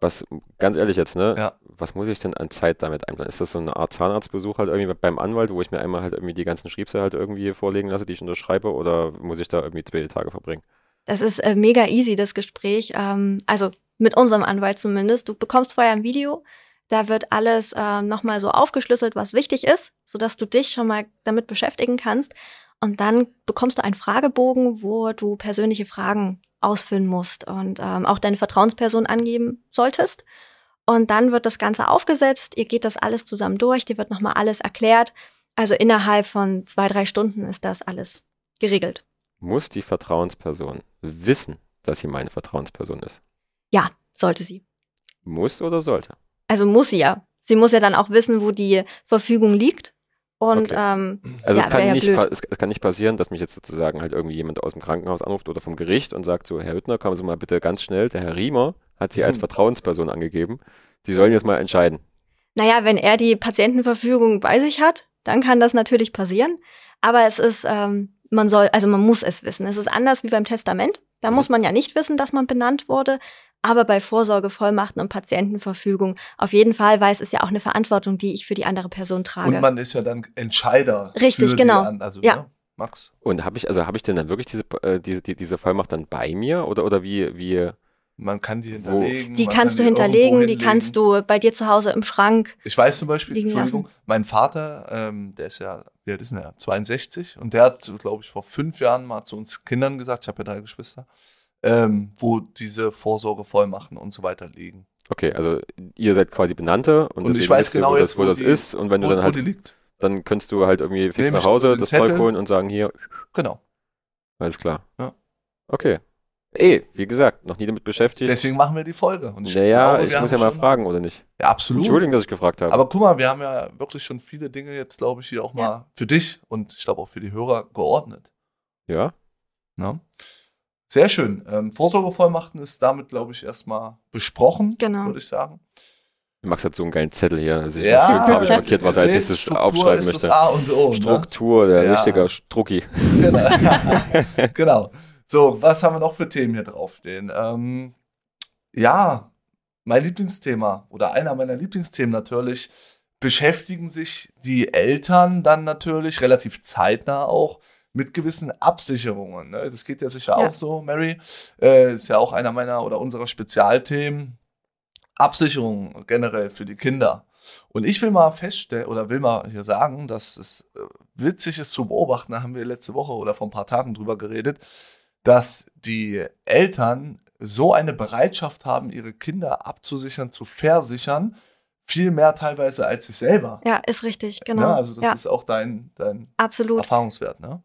Was, ganz ehrlich jetzt, ne? Ja. Was muss ich denn an Zeit damit einplanen? Ist das so eine Art Zahnarztbesuch halt irgendwie beim Anwalt, wo ich mir einmal halt irgendwie die ganzen Schriebse halt irgendwie vorlegen lasse, die ich unterschreibe, oder muss ich da irgendwie zwei Tage verbringen? Das ist äh, mega easy, das Gespräch. Ähm, also mit unserem Anwalt zumindest. Du bekommst vorher ein Video. Da wird alles äh, nochmal so aufgeschlüsselt, was wichtig ist, sodass du dich schon mal damit beschäftigen kannst. Und dann bekommst du einen Fragebogen, wo du persönliche Fragen ausfüllen musst und ähm, auch deine Vertrauensperson angeben solltest. Und dann wird das Ganze aufgesetzt. Ihr geht das alles zusammen durch. Dir wird nochmal alles erklärt. Also innerhalb von zwei, drei Stunden ist das alles geregelt. Muss die Vertrauensperson wissen, dass sie meine Vertrauensperson ist? Ja, sollte sie. Muss oder sollte? Also muss sie ja. Sie muss ja dann auch wissen, wo die Verfügung liegt. Und Okay. ähm, Also Ja, es, kann ja nicht, es kann nicht passieren, dass mich jetzt sozusagen halt irgendwie jemand aus dem Krankenhaus anruft oder vom Gericht und sagt so, Herr Hüttner, kommen Sie mal bitte ganz schnell, der Herr Riemer hat Sie als <laughs> Vertrauensperson angegeben. Sie sollen jetzt mal entscheiden. naja, wenn er die Patientenverfügung bei sich hat, dann kann das natürlich passieren. Aber es ist, ähm, man soll, also man muss es wissen. Es ist anders wie beim Testament. Da muss man ja nicht wissen, dass man benannt wurde. Aber bei Vorsorgevollmachten und Patientenverfügung auf jeden Fall, weil es ist ja auch eine Verantwortung, die ich für die andere Person trage. Und man ist ja dann Entscheider. Richtig, für genau. Die an, also, Ja. ne? Max. Und habe ich, also habe ich denn dann wirklich diese, äh, diese, die, diese Vollmacht dann bei mir oder, oder wie, wie, Man kann die Wo- hinterlegen. die kannst du kann die hinterlegen, die kannst du bei dir zu Hause im Schrank. Ich weiß zum Beispiel, Entschuldigung, mein Vater, ähm, der ist ja, wie alt ist denn der? 62 und der hat, glaube ich, vor fünf Jahren mal zu uns Kindern gesagt, ich habe ja drei Geschwister, ähm, wo diese Vorsorgevollmachten und so weiter liegen. okay, also ihr seid quasi Benannte und, Und ich weiß genau wo das, jetzt, wo wo das die- ist und wenn du dann halt, dann kannst du halt irgendwie fix Nehm nach Hause das Zeug Zettel. holen und sagen, hier, Genau. alles klar. Ja. Okay. Eh, wie gesagt, noch nie damit beschäftigt. Deswegen machen wir die Folge. Und ich naja, glaube, ich muss ja mal fragen, oder nicht? Ja, absolut. Entschuldigung, dass ich gefragt habe. Aber guck mal, wir haben ja wirklich schon viele Dinge jetzt, glaube ich, hier auch mal Ja. für dich und ich glaube auch für die Hörer geordnet. ja? Ne? Sehr schön. Ähm, Vorsorgevollmachten ist damit, glaube ich, erstmal besprochen, Genau. würde ich sagen. Max hat so einen geilen Zettel hier. Also ich Ja. schön farbig markiert, was er als nächstes Struktur aufschreiben ist möchte. Das A und O. Ne? Struktur, der Ja. richtige Strucki. Genau. <laughs> <laughs> genau. So, was haben wir noch für Themen hier draufstehen? Ähm, ja, mein Lieblingsthema oder einer meiner Lieblingsthemen natürlich, beschäftigen sich die Eltern dann natürlich relativ zeitnah auch mit gewissen Absicherungen. Ne? Das geht ja sicher Ja. auch so, Mary. Äh, ist ja auch einer meiner oder unserer Spezialthemen. Absicherung generell für die Kinder. Und ich will mal feststellen oder will mal hier sagen, dass es äh, witzig ist zu beobachten, da haben wir letzte Woche oder vor ein paar Tagen drüber geredet, dass die Eltern so eine Bereitschaft haben, ihre Kinder abzusichern, zu versichern, viel mehr teilweise als sich selber. Ja, ist richtig, Ne? genau. Also das ja, ist auch dein, dein absolut. Erfahrungswert. Ne?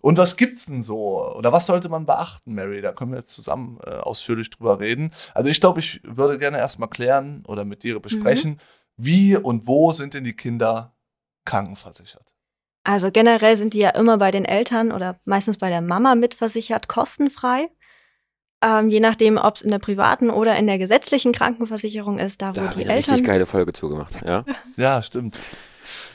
Und was gibt's denn so? Oder was sollte man beachten, Mary? Da können wir jetzt zusammen äh, ausführlich drüber reden. Also ich glaube, ich würde gerne erstmal klären oder mit dir besprechen, Mhm. wie und wo sind denn die Kinder krankenversichert? Also generell sind die ja immer bei den Eltern oder meistens bei der Mama mitversichert, kostenfrei. Ähm, je nachdem, ob es in der privaten oder in der gesetzlichen Krankenversicherung ist, da wo Da habe die ich eine richtig Eltern. geile Folge zugemacht. Ja? <laughs> Ja, stimmt.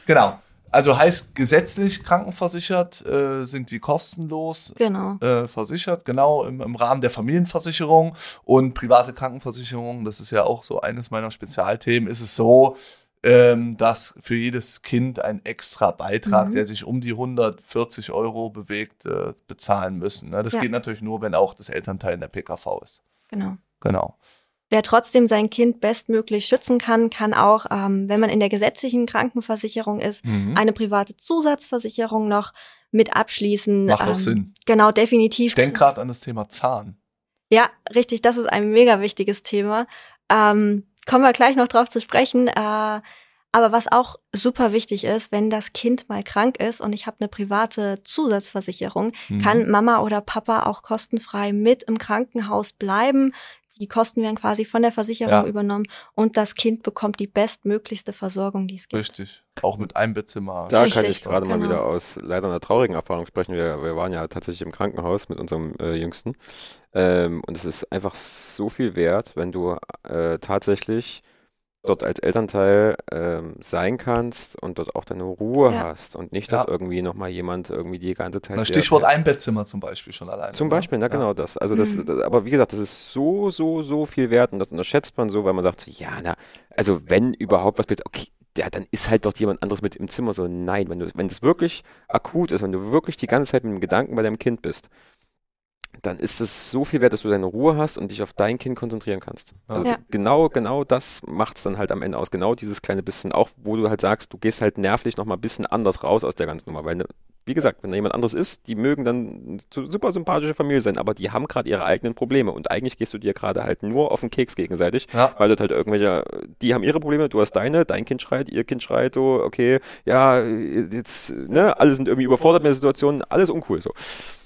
Genau. Also heißt gesetzlich krankenversichert äh, sind die kostenlos Genau. äh, versichert, genau im, im Rahmen der Familienversicherung und private Krankenversicherung, das ist ja auch so eines meiner Spezialthemen, ist es so, ähm, dass für jedes Kind ein extra Beitrag, Mhm. der sich um die 140 Euro bewegt, äh, bezahlen müssen. Ne? Das Ja. geht natürlich nur, wenn auch das Elternteil in der PKV ist. Genau. Genau. Wer trotzdem sein Kind bestmöglich schützen kann, kann auch, ähm, wenn man in der gesetzlichen Krankenversicherung ist, Mhm. eine private Zusatzversicherung noch mit abschließen. Macht ähm, auch Sinn. Genau, definitiv. Ich denke gerade an das Thema Zahn. Ja, richtig, das ist ein mega wichtiges Thema. Ähm, kommen wir gleich noch drauf zu sprechen. Äh, aber was auch super wichtig ist, wenn das Kind mal krank ist und ich habe eine private Zusatzversicherung, Mhm. kann Mama oder Papa auch kostenfrei mit im Krankenhaus bleiben. Die Kosten werden quasi von der Versicherung Ja. übernommen und das Kind bekommt die bestmöglichste Versorgung, die es gibt. Richtig. Auch mit Einbettzimmer. Da Richtig, kann ich gerade mal genau. wieder aus leider einer traurigen Erfahrung sprechen. Wir, wir waren ja tatsächlich im Krankenhaus mit unserem äh, Jüngsten. Ähm, und es ist einfach so viel wert, wenn du äh, tatsächlich dort als Elternteil ähm, sein kannst und dort auch deine Ruhe Ja. hast und nicht Ja. dort irgendwie nochmal jemand irgendwie die ganze Zeit. Na, Stichwort Einbettzimmer zum Beispiel schon alleine. Zum? Beispiel, na Ja. genau das. Also das, Mhm. das, aber wie gesagt, das ist so, so, so viel wert und das unterschätzt man so, weil man sagt, ja, na, also wenn überhaupt was bitte, okay, ja, dann ist halt doch jemand anderes mit im Zimmer so, nein, wenn du, wenn es wirklich akut ist, wenn du wirklich die ganze Zeit mit dem Gedanken bei deinem Kind bist, dann ist es so viel wert, dass du deine Ruhe hast und dich auf dein Kind konzentrieren kannst. Also Ja. genau, genau das macht es dann halt am Ende aus. Genau dieses kleine bisschen, auch wo du halt sagst, du gehst halt nervlich nochmal ein bisschen anders raus aus der ganzen Nummer. Weil, ne, wie gesagt, wenn da jemand anderes ist, die mögen dann super sympathische Familie sein, aber die haben gerade ihre eigenen Probleme und eigentlich gehst du dir gerade halt nur auf den Keks gegenseitig, Ja. weil dort halt irgendwelche, die haben ihre Probleme, du hast deine, dein Kind schreit, ihr Kind schreit, so, okay, ja, jetzt, ne, alle sind irgendwie überfordert mit der Situation, alles uncool, so.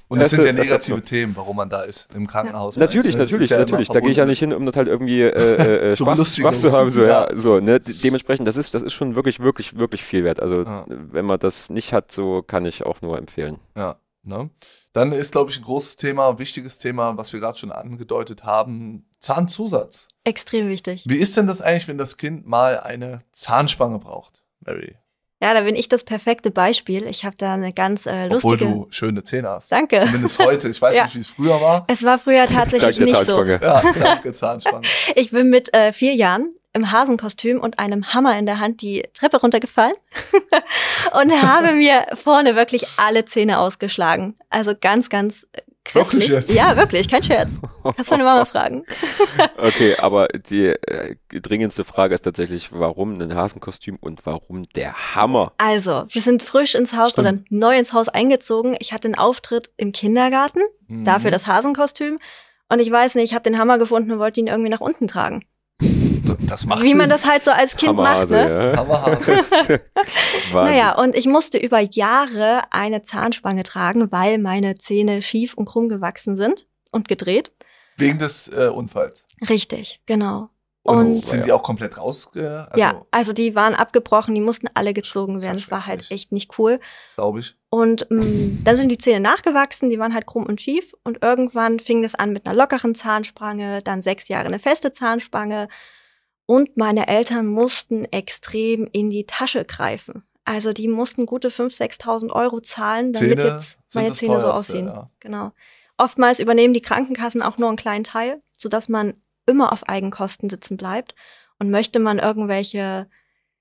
Und das Erste- sind ja negative. Themen, warum man da ist im Krankenhaus. Natürlich, Das natürlich, ja natürlich. Da gehe ich ja nicht hin, um das halt irgendwie äh, äh, <laughs> äh, Spaß. Spaß zu haben. So, ja. Ja. so, ne? De- Dementsprechend, das ist, das ist schon wirklich, wirklich, wirklich viel wert. Also, Ja. wenn man das nicht hat, so kann ich auch nur empfehlen. Ja, ne? Dann ist, glaube ich, ein großes Thema, wichtiges Thema, was wir gerade schon angedeutet haben, Zahnzusatz. Extrem wichtig. Wie ist denn das eigentlich, wenn das Kind mal eine Zahnspange braucht, Mary? Ja, da bin ich das perfekte Beispiel. Ich habe da eine ganz äh, Obwohl lustige. du schöne Zähne hast. Danke. Zumindest heute. Ich weiß Ja. nicht, wie es früher war. Es war früher tatsächlich nicht so. Ja, danke, Zahnspange. <laughs> Ich bin mit äh, vier Jahren im Hasenkostüm und einem Hammer in der Hand die Treppe runtergefallen <laughs> und habe mir vorne wirklich alle Zähne ausgeschlagen. Also ganz, ganz äh, Wirklich jetzt? Ja, wirklich, kein Scherz. Kannst meine Mama fragen. <laughs> Okay, aber die äh, dringendste Frage ist tatsächlich, warum ein Hasenkostüm und warum der Hammer? Also, wir sind frisch ins Haus Stimmt. oder neu ins Haus eingezogen. Ich hatte einen Auftritt im Kindergarten, Mhm. dafür das Hasenkostüm. Und ich weiß nicht, ich habe den Hammer gefunden und wollte ihn irgendwie nach unten tragen. Das macht Wie man Sinn. das halt so als Kind macht, ne? ja. <laughs> Hammerhase. Naja, und ich musste über Jahre eine Zahnspange tragen, weil meine Zähne schief und krumm gewachsen sind und gedreht. Wegen des äh, Unfalls. Richtig, genau. Und, Und- sind die auch komplett raus? Äh, also, ja, also die waren abgebrochen, die mussten alle gezogen Das werden. ja Es war halt echt nicht cool. glaube ich. Und ähm, dann sind die Zähne nachgewachsen, die waren halt krumm und schief. Und irgendwann fing es an mit einer lockeren Zahnspange, dann sechs Jahre eine feste Zahnspange. Und meine Eltern mussten extrem in die Tasche greifen. Also die mussten gute 5.000, 6.000 Euro zahlen, damit Zähne jetzt meine Zähne so aussehen. ja. Genau. Oftmals übernehmen die Krankenkassen auch nur einen kleinen Teil, sodass man immer auf Eigenkosten sitzen bleibt. Und möchte man irgendwelche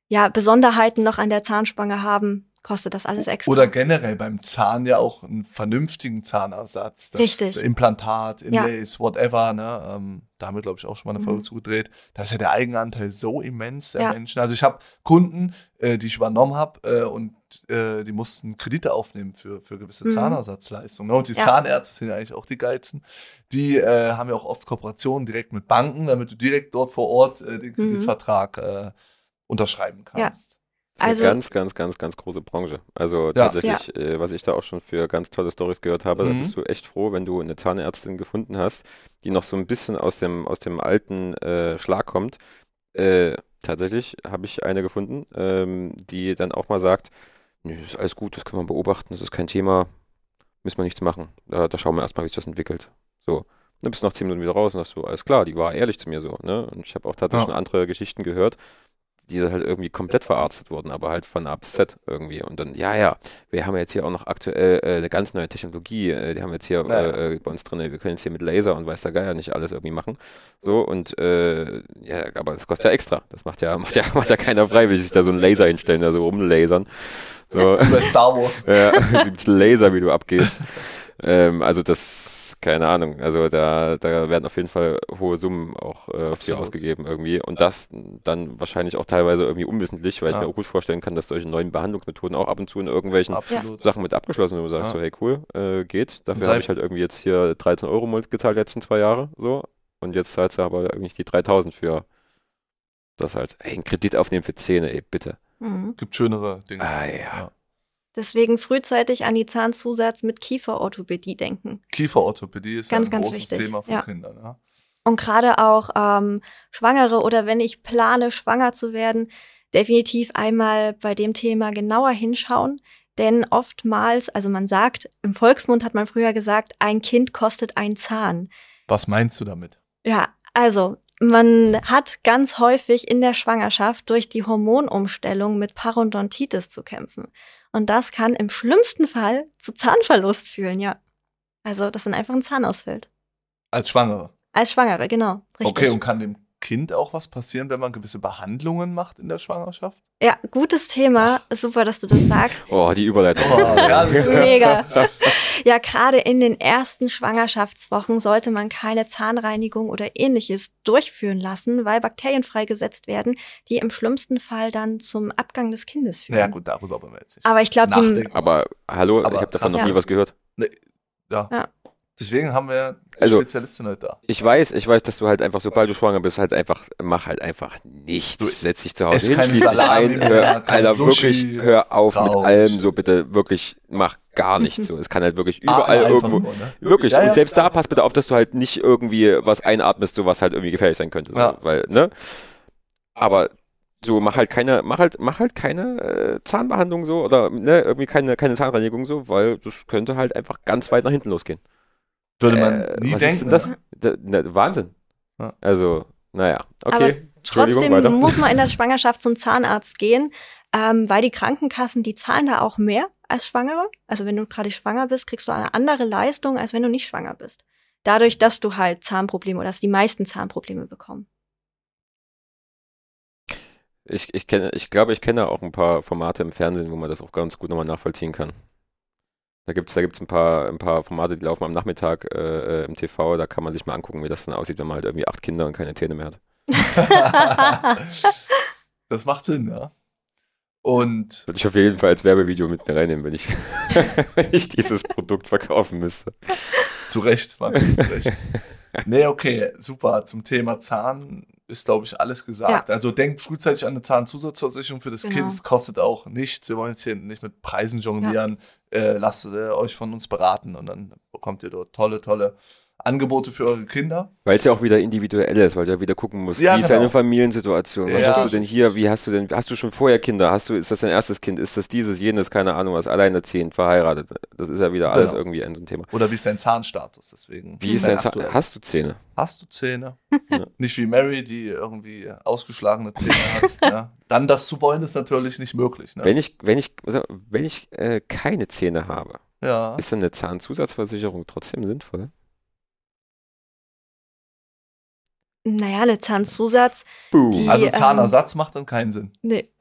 ja, Besonderheiten noch an der Zahnspange haben, kostet das alles extra. Oder generell beim Zahn ja auch einen vernünftigen Zahnersatz. Das Richtig. Implantat, Ja. Inlays, whatever. Ne? Ähm, da haben wir, glaube ich, auch schon mal eine Folge Mhm. zugedreht. Da ist ja der Eigenanteil so immens der Ja. Menschen. Also ich habe Kunden, äh, die ich übernommen habe äh, und äh, die mussten Kredite aufnehmen für, für gewisse Mhm. Zahnersatzleistungen. Ne? Und die Ja. Zahnärzte sind ja eigentlich auch die geilsten. Die äh, haben ja auch oft Kooperationen direkt mit Banken, damit du direkt dort vor Ort äh, den Mhm. Kreditvertrag äh, unterschreiben Ja. Das ist Also- eine ganz, ganz, ganz, ganz große Branche. Also Ja. tatsächlich, Äh, was ich da auch schon für ganz tolle Stories gehört habe, da Mhm. bist du echt froh, wenn du eine Zahnärztin gefunden hast, die noch so ein bisschen aus dem, aus dem alten äh, Schlag kommt. Äh, tatsächlich habe ich eine gefunden, ähm, die dann auch mal sagt, nö, ist alles gut, das können wir beobachten, das ist kein Thema, müssen wir nichts machen. Da, da schauen wir erstmal, wie sich das entwickelt. So. Dann bist du nach zehn Minuten wieder raus und sagst so, alles klar, die war ehrlich zu mir so, ne? Und ich habe auch tatsächlich Ja. schon andere Geschichten gehört, die halt irgendwie komplett verarztet wurden, aber halt von A bis Z irgendwie. Und dann, ja, ja, wir haben jetzt hier auch noch aktuell äh, eine ganz neue Technologie, äh, die haben wir jetzt hier äh, bei uns drin, wir können jetzt hier mit Laser und weiß der Geier nicht alles irgendwie machen. So, und äh, ja, aber das kostet ja extra. Das macht ja, <laughs> macht ja, macht ja keiner freiwillig, sich da so einen Laser hinstellen, da so rumlasern. So. <laughs> Bei Star Wars. Ja, <laughs> gibt's Laser, wie du abgehst. ähm, also das, keine Ahnung, also da, da werden auf jeden Fall hohe Summen auch äh, für ausgegeben irgendwie. Und das dann wahrscheinlich auch teilweise irgendwie unwissentlich, weil ich Ja. mir auch gut vorstellen kann, dass solche neuen Behandlungsmethoden auch ab und zu in irgendwelchen Absolut. Sachen mit abgeschlossen sind, wo du sagst Ja. so, hey cool, äh, geht. Dafür habe ich halt irgendwie jetzt hier 13 Euro Mult gezahlt, die letzten zwei Jahre, so. Und jetzt zahlst du aber irgendwie die 3000 für das halt, ey, einen Kredit aufnehmen für Zähne, ey, bitte. Mhm. Gibt schönere Dinge. Ah, ja. Deswegen frühzeitig an die Zahnzusatz mit Kieferorthopädie denken. Kieferorthopädie ist Ganz, ja ein ganz großes wichtig. Thema für Ja. Kinder. Ne? Und gerade auch ähm, Schwangere oder wenn ich plane, schwanger zu werden, definitiv einmal bei dem Thema genauer hinschauen. Denn oftmals, also man sagt, im Volksmund hat man früher gesagt, ein Kind kostet ein Zahn. Was meinst du damit? Ja, also man hat ganz häufig in der Schwangerschaft durch die Hormonumstellung mit Parodontitis zu kämpfen. Und das kann im schlimmsten Fall zu Zahnverlust führen, ja. Also, dass dann einfach ein Zahn ausfällt. Als Schwangere. Als Schwangere, genau. Richtig. Okay, und kann dem Kind auch was passieren, wenn man gewisse Behandlungen macht in der Schwangerschaft? Ja, gutes Thema. Super, dass du das sagst. Oh, die Überleitung. Oh. <laughs> Mega. Ja, gerade in den ersten Schwangerschaftswochen sollte man keine Zahnreinigung oder ähnliches durchführen lassen, weil Bakterien freigesetzt werden, die im schlimmsten Fall dann zum Abgang des Kindes führen. Ja, gut, darüber wollen wir jetzt nicht. Aber ich glaube. Aber hallo, Aber ich habe davon noch nie was gehört. ja. Ja. Deswegen haben wir Also- Spezialistin heute da. Ich weiß, ich weiß, dass du halt einfach, sobald du schwanger bist, halt einfach, mach halt einfach nichts. Du- Setz dich zu Hause hin, schließ dich ein, mehr, hör, kein Alter, Sushi, wirklich, hör auf mit Rauch. allem, so bitte, wirklich, mach gar nichts so. Es kann halt wirklich überall Atme einfach irgendwo, nur, ne? wirklich, Ja, ja, und selbst klar. da pass bitte auf, dass du halt nicht irgendwie was einatmest, so was halt irgendwie gefährlich sein könnte, so, Ja. weil, ne? Aber so, mach halt keine, mach halt, mach halt keine äh, Zahnbehandlung so oder ne, irgendwie keine, keine Zahnreinigung so, weil das könnte halt einfach ganz weit nach hinten losgehen. Würde man Äh, nie was denken. Ist denn das? Da, ne, Wahnsinn. Ja. Also, naja, Aber okay. Entschuldigung, trotzdem weiter. muss man in der <laughs> Schwangerschaft zum Zahnarzt gehen, ähm, weil die Krankenkassen, die zahlen da auch mehr als Schwangere. Also wenn du gerade schwanger bist, kriegst du eine andere Leistung, als wenn du nicht schwanger bist. Dadurch, dass du halt Zahnprobleme oder dass die meisten Zahnprobleme bekommen. Ich, ich, kenne, ich glaube, ich kenne auch ein paar Formate im Fernsehen, wo man das auch ganz gut nochmal nachvollziehen kann. Da gibt es da gibt's ein, paar, ein paar Formate, die laufen am Nachmittag äh, äh, im TV. Da kann man sich mal angucken, wie das dann aussieht, wenn man halt irgendwie acht Kinder und keine Zähne mehr hat. <laughs> das macht Sinn, ja. Und Würde ich auf jeden Fall als Werbevideo mit mir reinnehmen, wenn ich, <laughs> wenn ich dieses Produkt verkaufen müsste. zu Recht, Mann, zu Recht. Nee, okay, super. Zum Thema Zahn ist, glaube ich, alles gesagt. Also denkt frühzeitig an eine Zahnzusatzversicherung für das Genau. Kind. Es kostet auch nichts. Wir wollen jetzt hier nicht mit Preisen jonglieren. Äh, lasst äh, euch von uns beraten und dann bekommt ihr dort tolle, tolle Angebote für eure Kinder. Weil es ja auch wieder individuell ist, weil du ja wieder gucken musst, Ja, wie ist genau. deine Familiensituation? Was Ja. hast du denn hier? Wie hast du denn, hast du schon vorher Kinder? Hast du, ist das dein erstes Kind? Ist das dieses, jenes, keine Ahnung was, alleinerziehend, verheiratet? Das ist ja wieder alles Genau. irgendwie ein Thema. Oder wie ist dein Zahnstatus? Deswegen. Wie ist dein Zahn? aktuell. Hast du Zähne? Hast du Zähne? Ja. <laughs> Nicht wie Mary, die irgendwie ausgeschlagene Zähne hat. ja. <laughs> Dann das zu wollen, ist natürlich nicht möglich. Ne? Wenn ich, wenn ich, also, wenn ich äh, keine Zähne habe, ist dann eine Zahnzusatzversicherung trotzdem sinnvoll? Naja, eine Zahnzusatz. Die- Also ähm, Zahnersatz macht dann keinen Sinn. Nee. <laughs>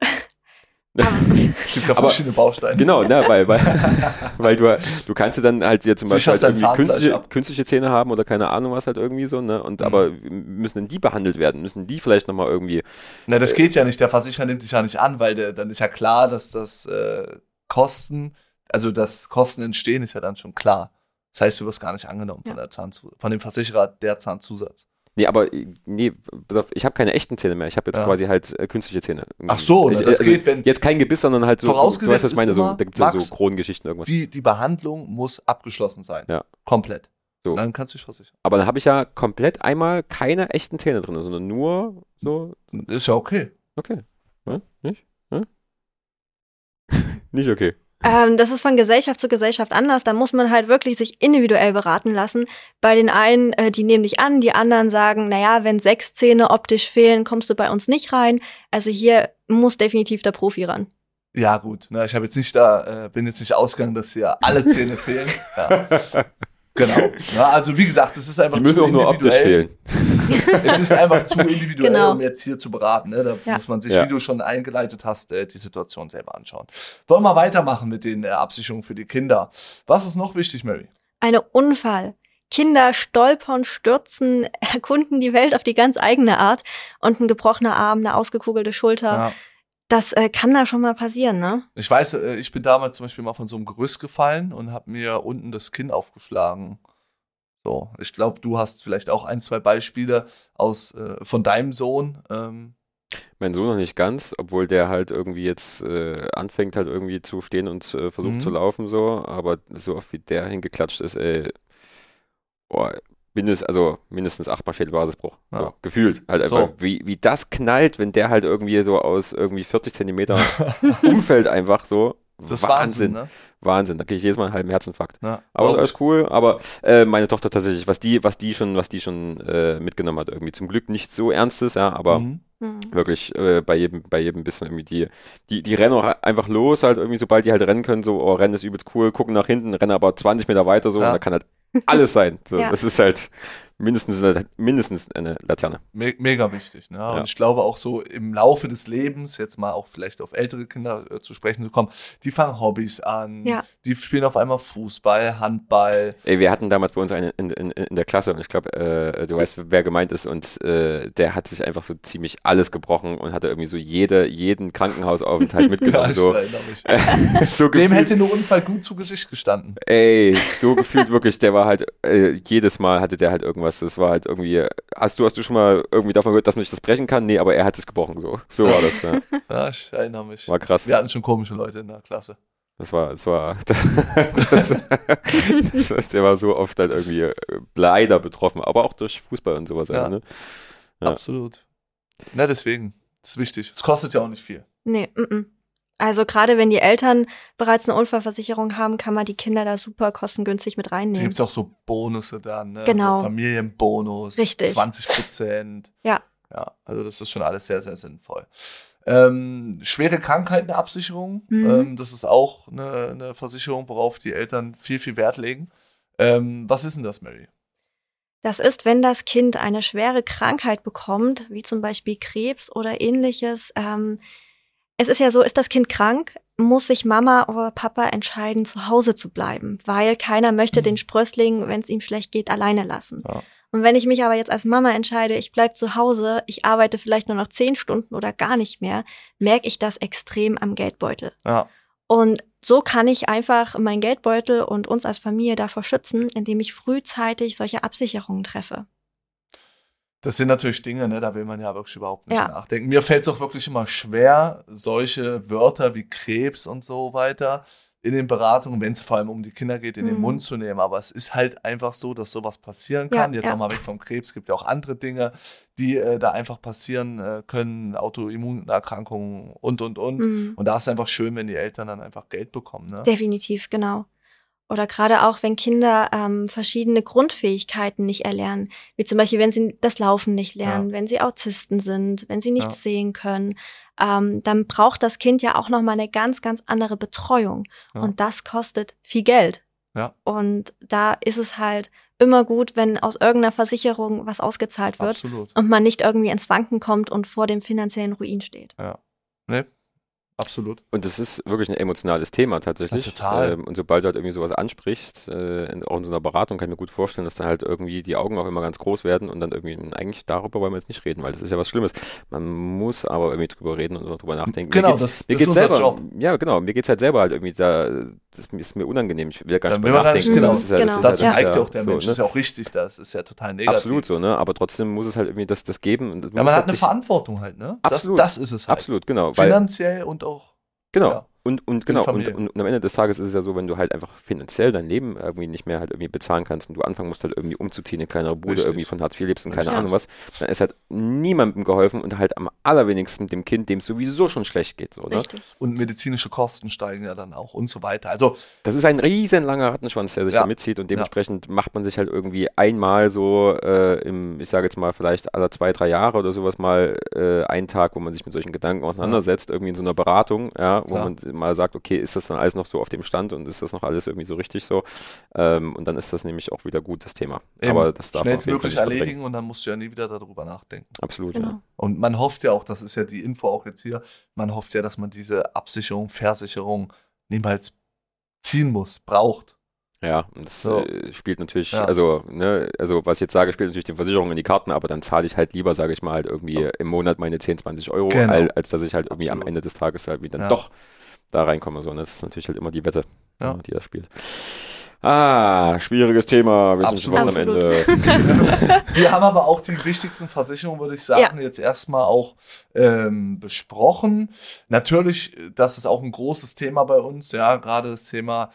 Es gibt ja Aber- verschiedene Bausteine. Genau, ne, weil, weil, <laughs> weil du, du kannst ja dann halt jetzt zum Beispiel halt irgendwie künstliche, künstliche Zähne haben oder keine Ahnung was halt irgendwie so, ne? Und Mhm. aber müssen denn die behandelt werden? Müssen die vielleicht nochmal irgendwie Na, das geht ja nicht. Der Versicherer nimmt dich ja nicht an, weil der, dann ist ja klar, dass das äh, Kosten, also dass Kosten entstehen, ist ja dann schon klar. Das heißt, du wirst gar nicht angenommen von, Ja. der Zahnzu von dem Versicherer der Zahnzusatz. Nee, aber nee, ich habe keine echten Zähne mehr. Ich habe jetzt Ja. quasi halt äh, künstliche Zähne. Ach so, ich, ne, das also geht, wenn jetzt kein Gebiss, sondern halt so. Vorausgesetzt du weißt, was ich meine, so, da gibt es ja so Kronengeschichten irgendwas. die, die Behandlung muss abgeschlossen sein. Ja. Komplett. So. Dann kannst du dich versichern. Aber dann habe ich ja komplett einmal keine echten Zähne drin, sondern nur so. Ist ja okay. Okay. Hm? Nicht? Hm? <laughs> Nicht okay. Ähm, das ist von Gesellschaft zu Gesellschaft anders. Da muss man halt wirklich sich individuell beraten lassen. Bei den einen, äh, die nehmen dich an, die anderen sagen, naja, wenn sechs Zähne optisch fehlen, kommst du bei uns nicht rein. Also hier muss definitiv der Profi ran. Ja, gut. Ne, ich habe jetzt nicht da, äh, bin jetzt nicht ausgegangen, dass hier alle Zähne fehlen. <laughs> Ja. Genau. Ja, also wie gesagt, es ist einfach Die müssen zu auch nur optisch individuell. fehlen. <laughs> Es ist einfach zu individuell, Genau. um jetzt hier zu beraten. Ne? Da Ja. muss man sich, Ja. wie du schon eingeleitet hast, äh, die Situation selber anschauen. Wollen wir weitermachen mit den äh, Absicherungen für die Kinder? Was ist noch wichtig, Mary? Eine Unfall. Kinder stolpern, stürzen, <laughs> erkunden die Welt auf die ganz eigene Art. Und ein gebrochener Arm, eine ausgekugelte Schulter, Ja. Das äh, kann da schon mal passieren, ne? Ich weiß, äh, ich bin damals zum Beispiel mal von so einem Gerüst gefallen und habe mir unten das Kinn aufgeschlagen. So, ich glaube, du hast vielleicht auch ein, zwei Beispiele aus äh, von deinem Sohn. Ähm, Mein Sohn noch nicht ganz, obwohl der halt irgendwie jetzt äh, anfängt halt irgendwie zu stehen und äh, versucht Mhm. zu laufen so, aber so oft wie der hingeklatscht ist, ey, boah, mindest, also mindestens achtmal Schädelbasisbruch. Ja. So, gefühlt. Halt So. einfach, wie, wie das knallt, wenn der halt irgendwie so aus irgendwie 40 Zentimeter <laughs> umfällt einfach so. das ist Wahnsinn, ne? Wahnsinn, da kriege ich jedes Mal einen halben Herzinfarkt. Ja, Aber alles cool, aber äh, meine Tochter tatsächlich, was die, was die schon, was die schon äh, mitgenommen hat, irgendwie zum Glück nichts so Ernstes, ja, aber Mhm. Hm. wirklich äh, bei jedem, bei jedem bisschen irgendwie die, die, die rennen auch einfach los, halt irgendwie, sobald die halt rennen können, so, oh, Rennen ist übelst cool, gucken nach hinten, rennen aber 20 Meter weiter so Ja. und da kann halt alles sein. So, Ja. Das ist halt mindestens eine, mindestens eine Laterne. Me mega wichtig. Ne? Und Ja. ich glaube auch so im Laufe des Lebens, jetzt mal auch vielleicht auf ältere Kinder äh, zu sprechen zu kommen, die fangen Hobbys an, Ja. die spielen auf einmal Fußball, Handball. Ey, wir hatten damals bei uns einen in, in, in der Klasse und ich glaube, äh, du weißt, wer gemeint ist und äh, der hat sich einfach so ziemlich alles gebrochen und hatte irgendwie so jede, jeden Krankenhausaufenthalt <laughs> mitgenommen. ich so, <laughs> so Dem gefühlt- hätte nur Unfall gut zu Gesicht gestanden. Ey, so gefühlt wirklich, der war halt, äh, jedes Mal hatte der halt irgendwas. Das war halt irgendwie, hast du, hast du schon mal irgendwie davon gehört, dass man sich das brechen kann? Nee, aber er hat es gebrochen, so. So war das, ja. <laughs> Ja, ich erinnere mich. War krass. Wir hatten schon komische Leute in der Klasse. Das war, das war, <laughs> das, das, das, das, der war so oft halt irgendwie äh, leider betroffen, aber auch durch Fußball und sowas. Ja. halt, Ne? Ja. Absolut. Na, deswegen. Das ist wichtig. Es kostet ja auch nicht viel. Nee, -mm. Also gerade wenn die Eltern bereits eine Unfallversicherung haben, kann man die Kinder da super kostengünstig mit Da reinnehmen. gibt es auch so Bonusse dann, ne? Genau. So Familienbonus, Richtig. 20 Prozent. Ja. Ja, also das ist schon alles sehr, sehr sinnvoll. Ähm, schwere Krankheitenabsicherung, Mhm. ähm, das ist auch eine, eine Versicherung, worauf die Eltern viel, viel Wert legen. Ähm, was ist denn das, Mary? Das ist, wenn das Kind eine schwere Krankheit bekommt, wie zum Beispiel Krebs oder ähnliches. Es ist ja so, ist das Kind krank, muss sich Mama oder Papa entscheiden, zu Hause zu bleiben, weil keiner möchte den Sprössling, wenn es ihm schlecht geht, alleine lassen. Ja. Und wenn ich mich aber jetzt als Mama entscheide, ich bleib zu Hause, ich arbeite vielleicht nur noch zehn Stunden oder gar nicht mehr, merke ich das extrem am Geldbeutel. Ja, Und so kann ich einfach meinen Geldbeutel und uns als Familie davor schützen, indem ich frühzeitig solche Absicherungen treffe. Das sind natürlich Dinge, ne, da will man ja wirklich überhaupt nicht Ja. nachdenken. Mir fällt es auch wirklich immer schwer, solche Wörter wie Krebs und so weiter in den Beratungen, wenn es vor allem um die Kinder geht, in den Mhm. Mund zu nehmen. Aber es ist halt einfach so, dass sowas passieren Ja, kann. Jetzt ja. auch mal weg vom Krebs. Es gibt ja auch andere Dinge, die äh, da einfach passieren äh, können. Autoimmunerkrankungen und, und, und. Mhm. Und da ist es einfach schön, wenn die Eltern dann einfach Geld bekommen. Ne? Definitiv, genau. Oder gerade auch, wenn Kinder ähm, verschiedene Grundfähigkeiten nicht erlernen, wie zum Beispiel, wenn sie das Laufen nicht lernen, wenn sie Autisten sind, wenn sie nichts Ja. sehen können, ähm, dann braucht das Kind ja auch nochmal eine ganz, ganz andere Betreuung. Ja. Und das kostet viel Geld. Ja. Und da ist es halt immer gut, wenn aus irgendeiner Versicherung was ausgezahlt wird Absolut. und man nicht irgendwie ins Wanken kommt und vor dem finanziellen Ruin steht. Ne? Absolut. Und es ist wirklich ein emotionales Thema tatsächlich. Ja, total. Ähm, und sobald du halt irgendwie sowas ansprichst, äh, in, auch in so einer Beratung, kann ich mir gut vorstellen, dass dann halt irgendwie die Augen auch immer ganz groß werden und dann irgendwie, eigentlich darüber wollen wir jetzt nicht reden, weil das ist ja was Schlimmes. Man muss aber irgendwie drüber reden und drüber nachdenken. Genau, mir geht's, das- mir das ist geht's unser selber, Job. Ja, genau, mir geht's halt selber halt irgendwie da, das ist mir unangenehm, ich will ja gar nicht drüber nicht- nachdenken. genau. Das ist ja, das Genau. ist Das ja, das zeigt ist ja auch der so, Mensch. ne? Das ist ja auch richtig. Das ist ja total negativ. Absolut so, ne? Aber trotzdem muss es halt irgendwie das, das geben. Und das Ja, man hat halt eine Verantwortung halt, ne? Absolut. Das, das ist es halt. Absolut, genau. Finanziell und. Genau. Ja. Und, und genau, und, und, und am Ende des Tages ist es ja so, wenn du halt einfach finanziell dein Leben irgendwie nicht mehr halt irgendwie bezahlen kannst und du anfangen musst halt irgendwie umzuziehen in kleinere Bude, Richtig. irgendwie von Hartz IV lebst und keine Richtig. Ahnung was, dann ist halt niemandem geholfen und halt am allerwenigsten dem Kind, dem es sowieso schon schlecht geht. So, ne? Richtig. Und medizinische Kosten steigen ja dann auch und so weiter. Also, Das ist ein riesen langer Rattenschwanz, der sich Ja. da mitzieht und dementsprechend macht man sich halt irgendwie einmal so äh, im, ich sage jetzt mal vielleicht alle zwei, drei Jahre oder sowas mal äh, einen Tag, wo man sich mit solchen Gedanken auseinandersetzt, irgendwie in so einer Beratung, ja, wo man mal sagt, okay, ist das dann alles noch so auf dem Stand und ist das noch alles irgendwie so richtig so? Ähm, und dann ist das nämlich auch wieder gut, das Thema. eben Aber das darf man schnellstmöglich erledigen und dann musst du ja nie wieder darüber nachdenken. Absolut, Genau. ja. Und man hofft ja auch, das ist ja die Info auch jetzt hier, man hofft ja, dass man diese Absicherung, Versicherung niemals ziehen muss, braucht. Ja, und das So. äh, spielt natürlich, Ja. also, ne, also was ich jetzt sage, spielt natürlich den Versicherungen in die Karten, aber dann zahle ich halt lieber, sage ich mal, halt irgendwie Ja. im Monat meine 10, 20 Euro, Genau. al- als dass ich halt irgendwie am Absolut. Ende des Tages halt wieder Ja. doch da reinkomme. So, ne? Das ist natürlich halt immer die Wette, Ja. ja. die das spielt. Ah, schwieriges Thema, wissen Sie Absolut. was am. Ende. <laughs> Wir haben aber auch die wichtigsten Versicherungen, würde ich sagen, jetzt erstmal auch ähm, besprochen. Natürlich, das ist auch ein großes Thema bei uns, ja, gerade das Thema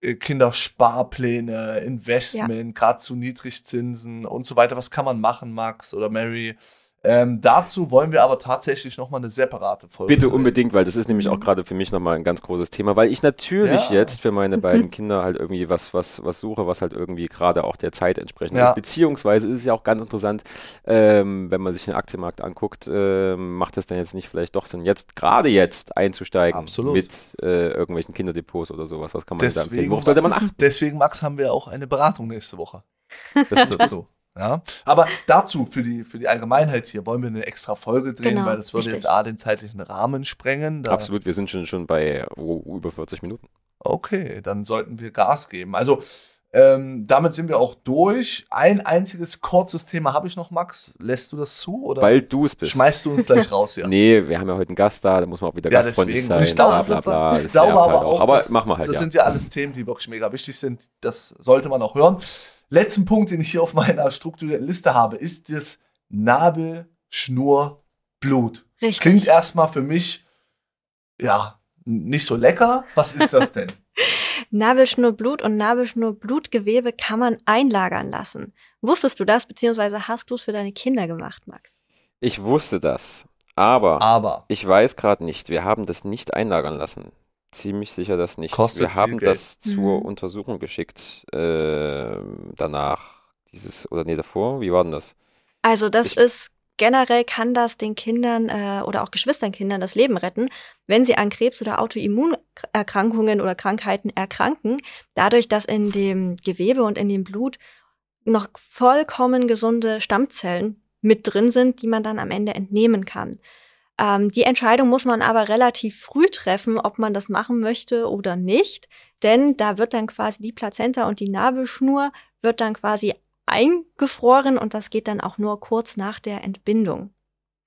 äh, Kindersparpläne, Investment, gerade zu Niedrigzinsen und so weiter. Was kann man machen, Max oder Mary? Ähm, dazu wollen wir aber tatsächlich nochmal eine separate Folge. Bitte unbedingt, weil das ist nämlich auch gerade für mich nochmal ein ganz großes Thema, weil ich natürlich Ja. jetzt für meine <laughs> beiden Kinder halt irgendwie was, was, was suche, was halt irgendwie gerade auch der Zeit entsprechend Ja. ist. Beziehungsweise ist es ja auch ganz interessant, ähm, wenn man sich den Aktienmarkt anguckt, ähm, macht es dann jetzt nicht vielleicht doch Sinn, jetzt gerade jetzt einzusteigen Absolut. mit äh, irgendwelchen Kinderdepots oder sowas. Was kann man denn da empfehlen? Deswegen, Worauf sollte man achten? deswegen, Max, haben wir auch eine Beratung nächste Woche. Das dazu. Ja, aber dazu, für die, für die Allgemeinheit hier, wollen wir eine extra Folge drehen, Genau, weil das würde richtig. jetzt A, den zeitlichen Rahmen sprengen. Da, Absolut, wir sind schon, schon bei oh, über 40 Minuten. Okay, dann sollten wir Gas geben. Also, ähm, damit sind wir auch durch. Ein einziges kurzes Thema habe ich noch, Max. Lässt du das zu? Oder Weil du es bist. schmeißt du uns gleich <laughs> raus hier? Nee, wir haben ja heute einen Gast da, da muss man auch wieder Ja, gastfreundlich sein. Ich glaube, bla, bla, bla. Ich glaube aber halt auch, Aber das, machen wir halt, das ja. sind ja alles Themen, die wirklich mega wichtig sind. Das sollte man auch hören. Letzten Punkt, den ich hier auf meiner strukturierten Liste habe, ist das Nabelschnurblut. Richtig. Klingt erstmal für mich, ja, nicht so lecker. Was ist das denn? <laughs> Nabelschnurblut und Nabelschnurblutgewebe kann man einlagern lassen. Wusstest du das, beziehungsweise hast du es für deine Kinder gemacht, Max? Ich wusste das, aber Aber ich weiß gerade nicht. Wir haben das nicht einlagern lassen. Ziemlich sicher das nicht. Kostet wir haben viel Geld. das zur Mhm. Untersuchung geschickt äh, danach. Dieses oder nee davor. Wie war denn das? Also das Ich- ist generell kann das den Kindern äh, oder auch Geschwisternkindern das Leben retten, wenn sie an Krebs oder Autoimmunerkrankungen oder Krankheiten erkranken, dadurch, dass in dem Gewebe und in dem Blut noch vollkommen gesunde Stammzellen mit drin sind, die man dann am Ende entnehmen kann. Ähm, die Entscheidung muss man aber relativ früh treffen, ob man das machen möchte oder nicht, denn da wird dann quasi die Plazenta und die Nabelschnur wird dann quasi eingefroren und das geht dann auch nur kurz nach der Entbindung.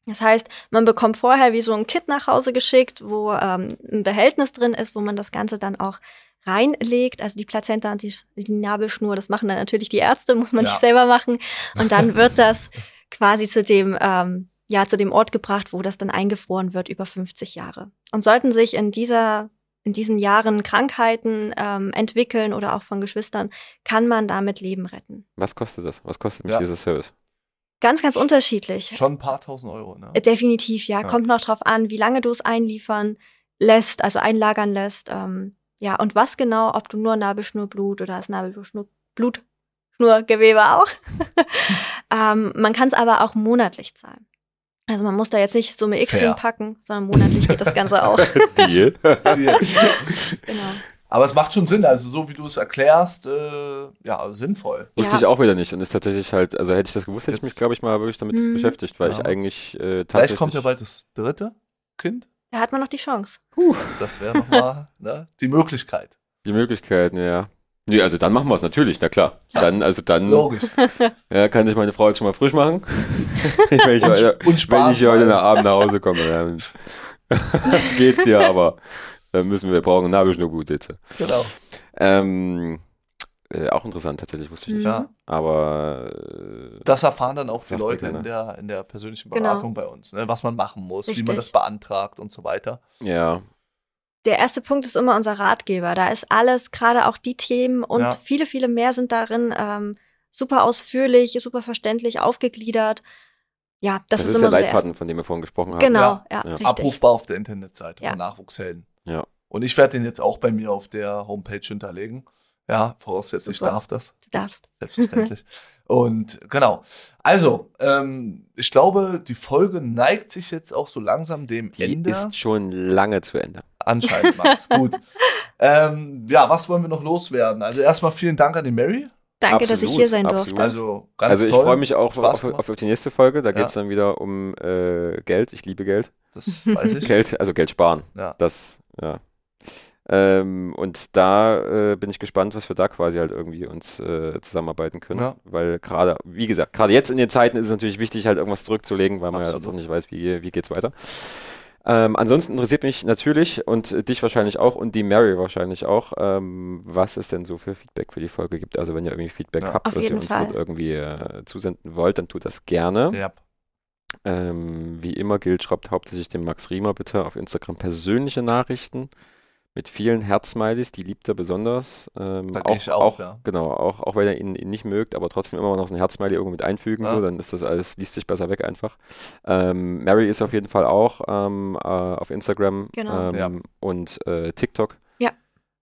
Das heißt, man bekommt vorher wie so ein Kit nach Hause geschickt, wo ähm, ein Behältnis drin ist, wo man das Ganze dann auch reinlegt. Also die Plazenta und die, die Nabelschnur, das machen dann natürlich die Ärzte, muss man Ja. nicht selber machen. Und dann <laughs> wird das quasi zu dem, ähm, ja, zu dem Ort gebracht, wo das dann eingefroren wird über 50 Jahre. Und sollten sich in dieser in diesen Jahren Krankheiten ähm, entwickeln oder auch von Geschwistern, kann man damit Leben retten. Was kostet das? Was kostet mich Ja. dieser Service? Ganz, ganz unterschiedlich. Schon ein paar tausend Euro, ne? Äh, Definitiv, ja. Ja. Kommt noch drauf an, wie lange du es einliefern lässt, also einlagern lässt. Ähm, ja, und was genau, ob du nur Nabelschnurblut oder das Nabelschnur Blutschnurgewebe auch. <laughs> ähm, man kann es aber auch monatlich zahlen. Also man muss da jetzt nicht Summe X Fair. hinpacken, sondern monatlich geht das Ganze auch. <laughs> Deal. <laughs> genau. Aber es macht schon Sinn, also so wie du es erklärst, äh, ja, sinnvoll. Wusste Ja. ich auch wieder nicht. Und ist tatsächlich halt, also hätte ich das gewusst, hätte ich mich, glaube ich, mal wirklich damit Hm. beschäftigt, weil Ja. ich eigentlich äh, Vielleicht tatsächlich. kommt ja bald das dritte Kind. Da hat man noch die Chance. Das wäre nochmal ne, die Möglichkeit. Die Möglichkeiten, ja. Nee, also dann machen wir es natürlich, na klar. Dann, also dann Logisch. <laughs> ja, kann sich meine Frau jetzt schon mal frisch machen. <laughs> wenn ich heute, Und Spaß. wenn ich heute nach Abend nach Hause komme, dann <laughs> geht's ja, aber dann müssen wir, brauchen ein Nabelschnurgut jetzt. Genau. Ähm, äh, auch interessant, tatsächlich, wusste ich nicht. Ja. Aber äh, Das erfahren dann auch die Leute in der, in der persönlichen Genau. Beratung bei uns, ne, was man machen muss, wie man Richtig. das beantragt und so weiter. ja, Der erste Punkt ist immer unser Ratgeber. Da ist alles, gerade auch die Themen und Ja. viele, viele mehr sind darin ähm, super ausführlich, super verständlich aufgegliedert. Ja, das, das, ist, ist, immer der Leitfaden, von dem wir vorhin gesprochen haben. Genau, Ja. ja, Ja. Abrufbar auf der Internetseite Ja. von Nachwuchshelden. Ja. Und ich werde den jetzt auch bei mir auf der Homepage hinterlegen. Ja, voraussetzlich ich Super. darf das. Du darfst. Selbstverständlich. <laughs> Und genau. Also, ähm, ich glaube, die Folge neigt sich jetzt auch so langsam dem Die Ende. ist schon lange zu Ende. Anscheinend, Max. <laughs> Gut. Ähm, ja, was wollen wir noch loswerden? Also erstmal vielen Dank an die Mary. Danke, dass ich Absolut, hier sein absolut. durfte. Also ganz Also ich freue mich auch auf, gemacht. auf die nächste Folge. Da Ja. geht es dann wieder um äh, Geld. Ich liebe Geld. Das weiß ich. <laughs> Geld, also Geld sparen. Ja. Das, ja. Ähm, und da äh, bin ich gespannt, was wir da quasi halt irgendwie uns äh, zusammenarbeiten können. Ja. Weil gerade, wie gesagt, gerade jetzt in den Zeiten ist es natürlich wichtig, halt irgendwas zurückzulegen, weil man ja Absolut. auch nicht weiß, wie, wie geht's weiter. Ähm, ansonsten interessiert mich natürlich und äh, dich wahrscheinlich auch und die Mary wahrscheinlich auch, ähm, was es denn so für Feedback für die Folge gibt. Also wenn ihr irgendwie Feedback Ja. habt, Auf was ihr uns Fall. dort irgendwie äh, zusenden wollt, dann tut das gerne. Ja. Ähm, wie immer gilt, schreibt hauptsächlich dem Max Riemer bitte auf Instagram persönliche Nachrichten mit vielen Herzsmileys, die liebt er besonders. Ähm, Da auch, ich auch, auch, ja. Genau, auch, auch wenn er ihn, ihn nicht mögt, aber trotzdem immer noch so ein Herzsmiley irgendwo mit einfügen, Ja. so, dann ist das alles, liest sich besser weg einfach. Ähm, Mary ist auf jeden Fall auch ähm, äh, auf Instagram Genau. ähm, Ja. und äh, TikTok. Ja.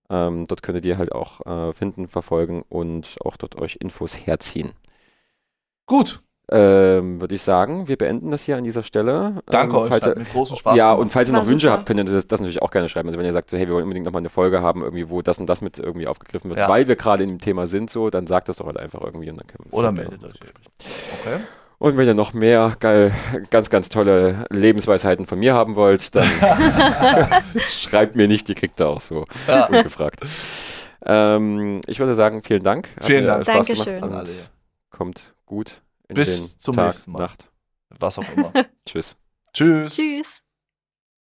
Ähm, dort könnt ihr halt auch äh, finden, verfolgen und auch dort euch Infos herziehen. Gut. Ähm, Würde ich sagen, wir beenden das hier an dieser Stelle. Danke ähm, euch. Falls Hat mir großen Spaß ja, gemacht. und falls ihr noch Wünsche super. habt, könnt ihr das, das natürlich auch gerne schreiben. Also wenn ihr sagt, so, hey, wir wollen unbedingt nochmal eine Folge haben, irgendwie, wo das und das mit irgendwie aufgegriffen wird, Ja. weil wir gerade in dem Thema sind, so, dann sagt das doch halt einfach irgendwie und dann können wir das Oder meldet euch. Okay. Und wenn ihr noch mehr geil, ganz, ganz tolle Lebensweisheiten von mir haben wollt, dann <laughs> schreibt mir nicht, die kriegt ihr auch so Ja. ungefragt. Ähm, ich würde sagen, vielen Dank. Vielen Dank. Spaß Dankeschön. gemacht An und alle. kommt gut Bis den zum Tag, nächsten Mal. Nacht. Was auch immer. <laughs> Tschüss. Tschüss. Tschüss.